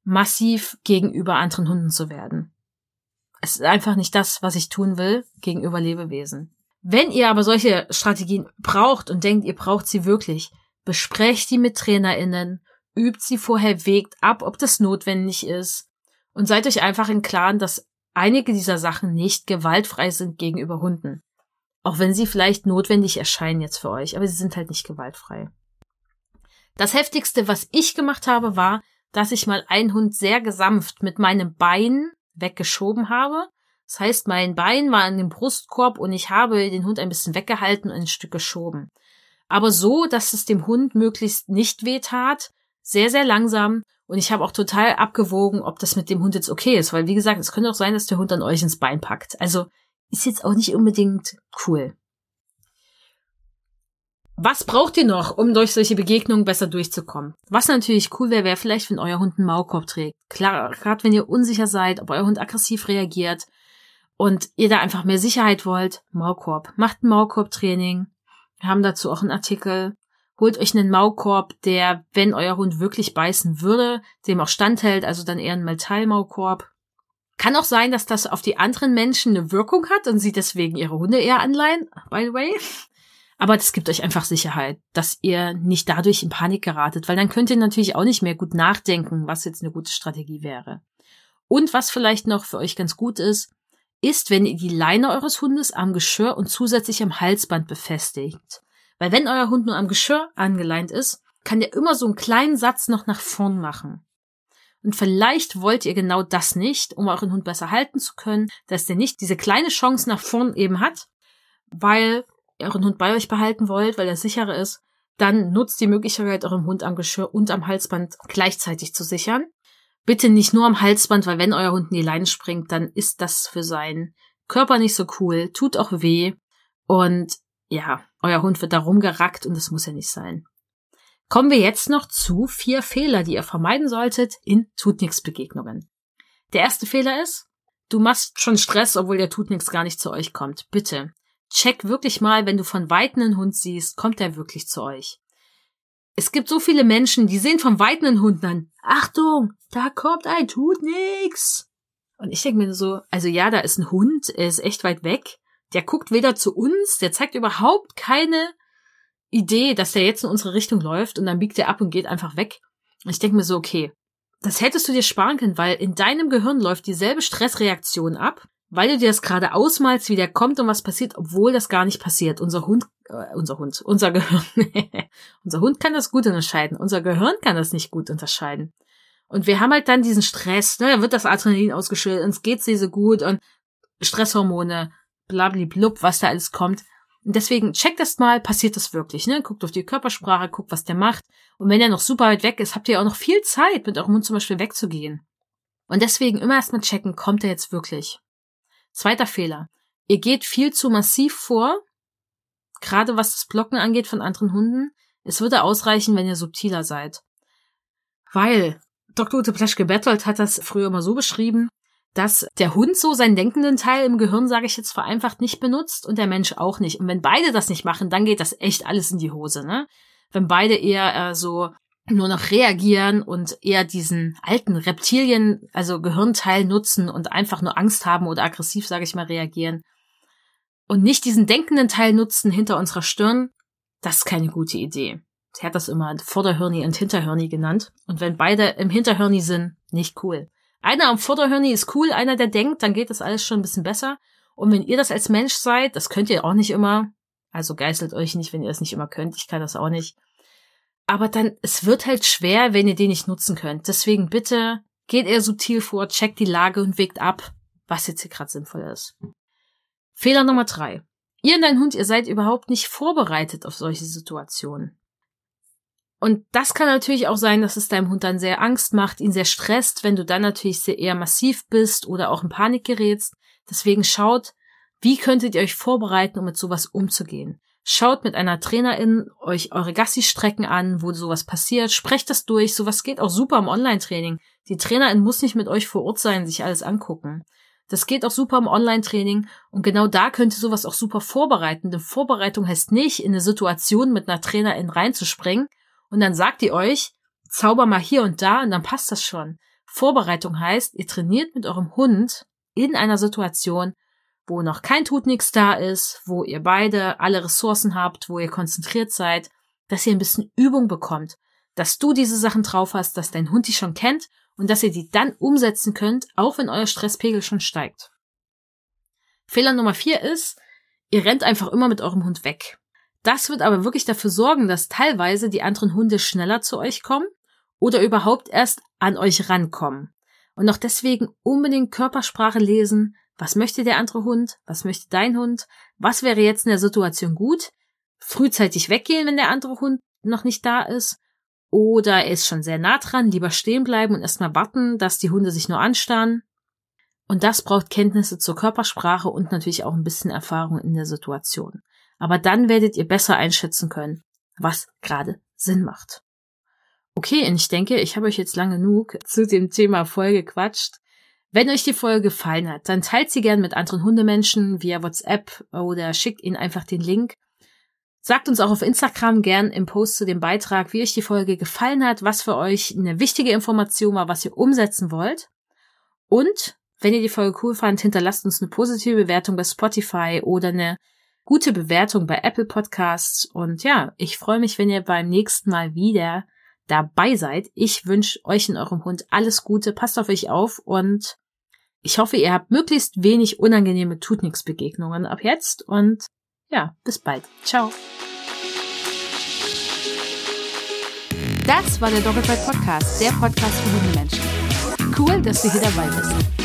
massiv gegenüber anderen Hunden zu werden. Es ist einfach nicht das, was ich tun will gegenüber Lebewesen. Wenn ihr aber solche Strategien braucht und denkt, ihr braucht sie wirklich, besprecht die mit TrainerInnen übt sie vorher, wägt ab, ob das notwendig ist und seid euch einfach im Klaren, dass einige dieser Sachen nicht gewaltfrei sind gegenüber Hunden. Auch wenn sie vielleicht notwendig erscheinen jetzt für euch, aber sie sind halt nicht gewaltfrei. Das heftigste, was ich gemacht habe, war, dass ich mal einen Hund sehr gesanft mit meinem Bein weggeschoben habe. Das heißt, mein Bein war an dem Brustkorb und ich habe den Hund ein bisschen weggehalten und ein Stück geschoben. Aber so, dass es dem Hund möglichst nicht weh tat sehr, sehr langsam und ich habe auch total abgewogen, ob das mit dem Hund jetzt okay ist, weil wie gesagt, es könnte auch sein, dass der Hund dann euch ins Bein packt. Also ist jetzt auch nicht unbedingt cool. Was braucht ihr noch, um durch solche Begegnungen besser durchzukommen? Was natürlich cool wäre, wäre vielleicht, wenn euer Hund einen Maulkorb trägt. Klar, gerade wenn ihr unsicher seid, ob euer Hund aggressiv reagiert und ihr da einfach mehr Sicherheit wollt, Maulkorb. Macht ein Maulkorbtraining. Wir haben dazu auch einen Artikel. Holt euch einen Maulkorb, der, wenn euer Hund wirklich beißen würde, dem auch standhält, also dann eher ein Metallmaulkorb. Kann auch sein, dass das auf die anderen Menschen eine Wirkung hat und sie deswegen ihre Hunde eher anleihen, by the way. Aber das gibt euch einfach Sicherheit, dass ihr nicht dadurch in Panik geratet, weil dann könnt ihr natürlich auch nicht mehr gut nachdenken, was jetzt eine gute Strategie wäre. Und was vielleicht noch für euch ganz gut ist, ist, wenn ihr die Leine eures Hundes am Geschirr und zusätzlich am Halsband befestigt. Weil wenn euer Hund nur am Geschirr angeleint ist, kann der immer so einen kleinen Satz noch nach vorn machen. Und vielleicht wollt ihr genau das nicht, um euren Hund besser halten zu können, dass der nicht diese kleine Chance nach vorn eben hat, weil euren Hund bei euch behalten wollt, weil er sicherer ist, dann nutzt die Möglichkeit, eurem Hund am Geschirr und am Halsband gleichzeitig zu sichern. Bitte nicht nur am Halsband, weil wenn euer Hund in die Leine springt, dann ist das für seinen Körper nicht so cool, tut auch weh und ja, euer Hund wird da rumgerackt und das muss ja nicht sein. Kommen wir jetzt noch zu vier Fehler, die ihr vermeiden solltet in Tut-Nix-Begegnungen. Der erste Fehler ist, du machst schon Stress, obwohl der Tut-Nix gar nicht zu euch kommt. Bitte, check wirklich mal, wenn du von Weitem einen Hund siehst, kommt er wirklich zu euch. Es gibt so viele Menschen, die sehen von Weitem einen Hund an. Achtung, da kommt ein Tut-Nix. Und ich denke mir so, also ja, da ist ein Hund, er ist echt weit weg. Der guckt weder zu uns, der zeigt überhaupt keine Idee, dass der jetzt in unsere Richtung läuft und dann biegt er ab und geht einfach weg. Und ich denke mir so, okay, das hättest du dir sparen können, weil in deinem Gehirn läuft dieselbe Stressreaktion ab, weil du dir das gerade ausmalst, wie der kommt und was passiert, obwohl das gar nicht passiert. Unser Hund, äh, unser Hund, unser Gehirn, *laughs* unser Hund kann das gut unterscheiden, unser Gehirn kann das nicht gut unterscheiden. Und wir haben halt dann diesen Stress, ne, da wird das Adrenalin ausgeschüttet, uns geht's nicht so gut und Stresshormone, blablablub, was da alles kommt. Und deswegen checkt das mal, passiert das wirklich, ne? Guckt auf die Körpersprache, guckt, was der macht. Und wenn er noch super weit weg ist, habt ihr auch noch viel Zeit, mit eurem Hund zum Beispiel wegzugehen. Und deswegen immer erstmal checken, kommt er jetzt wirklich? Zweiter Fehler. Ihr geht viel zu massiv vor, gerade was das Blocken angeht von anderen Hunden. Es würde ausreichen, wenn ihr subtiler seid. Weil Dr. Ute Pleschke-Berthold hat das früher immer so beschrieben, dass der Hund so seinen denkenden Teil im Gehirn, sage ich jetzt vereinfacht, nicht benutzt und der Mensch auch nicht. Und wenn beide das nicht machen, dann geht das echt alles in die Hose, ne? Wenn beide eher äh, so nur noch reagieren und eher diesen alten Reptilien, also Gehirnteil nutzen und einfach nur Angst haben oder aggressiv, sage ich mal, reagieren und nicht diesen denkenden Teil nutzen hinter unserer Stirn, das ist keine gute Idee. Sie hat das immer Vorderhirni und Hinterhirni genannt. Und wenn beide im Hinterhirni sind, nicht cool. Einer am Vorderhirni ist cool, einer, der denkt, dann geht das alles schon ein bisschen besser. Und wenn ihr das als Mensch seid, das könnt ihr auch nicht immer, also geißelt euch nicht, wenn ihr es nicht immer könnt, ich kann das auch nicht. Aber dann, es wird halt schwer, wenn ihr den nicht nutzen könnt. Deswegen bitte, geht eher subtil vor, checkt die Lage und wägt ab, was jetzt hier gerade sinnvoll ist. Fehler Nummer drei. Ihr und dein Hund, ihr seid überhaupt nicht vorbereitet auf solche Situationen. Und das kann natürlich auch sein, dass es deinem Hund dann sehr Angst macht, ihn sehr stresst, wenn du dann natürlich sehr eher massiv bist oder auch in Panik gerätst. Deswegen schaut, wie könntet ihr euch vorbereiten, um mit sowas umzugehen. Schaut mit einer Trainerin euch eure Gassi-Strecken an, wo sowas passiert, sprecht das durch, sowas geht auch super im Online-Training. Die Trainerin muss nicht mit euch vor Ort sein, sich alles angucken. Das geht auch super im Online-Training und genau da könnt ihr sowas auch super vorbereiten. Denn Vorbereitung heißt nicht, in eine Situation mit einer Trainerin reinzuspringen und dann sagt ihr euch, zauber mal hier und da und dann passt das schon. Vorbereitung heißt, ihr trainiert mit eurem Hund in einer Situation, wo noch kein Tut da ist, wo ihr beide alle Ressourcen habt, wo ihr konzentriert seid, dass ihr ein bisschen Übung bekommt, dass du diese Sachen drauf hast, dass dein Hund die schon kennt und dass ihr die dann umsetzen könnt, auch wenn euer Stresspegel schon steigt. Fehler Nummer vier ist, ihr rennt einfach immer mit eurem Hund weg. Das wird aber wirklich dafür sorgen, dass teilweise die anderen Hunde schneller zu euch kommen oder überhaupt erst an euch rankommen. Und auch deswegen unbedingt Körpersprache lesen. Was möchte der andere Hund? Was möchte dein Hund? Was wäre jetzt in der Situation gut? Frühzeitig weggehen, wenn der andere Hund noch nicht da ist. Oder er ist schon sehr nah dran, lieber stehen bleiben und erstmal warten, dass die Hunde sich nur anstarren. Und das braucht Kenntnisse zur Körpersprache und natürlich auch ein bisschen Erfahrung in der Situation. Aber dann werdet ihr besser einschätzen können, was gerade Sinn macht. Okay, und ich denke, ich habe euch jetzt lang genug zu dem Thema voll gequatscht. Wenn euch die Folge gefallen hat, dann teilt sie gern mit anderen Hundemenschen via WhatsApp oder schickt ihnen einfach den Link. Sagt uns auch auf Instagram gern im Post zu dem Beitrag, wie euch die Folge gefallen hat, was für euch eine wichtige Information war, was ihr umsetzen wollt. Und wenn ihr die Folge cool fand, hinterlasst uns eine positive Bewertung bei Spotify oder eine gute Bewertung bei Apple Podcasts. Und ja, ich freue mich, wenn ihr beim nächsten Mal wieder dabei seid. Ich wünsche euch und eurem Hund alles Gute, passt auf euch auf und Ich hoffe, ihr habt möglichst wenig unangenehme Tut-Nix-Begegnungen ab jetzt und ja, bis bald. Ciao. Das war der Doppelfight Podcast, der Podcast für Hundemenschen. Cool, dass du hier dabei bist.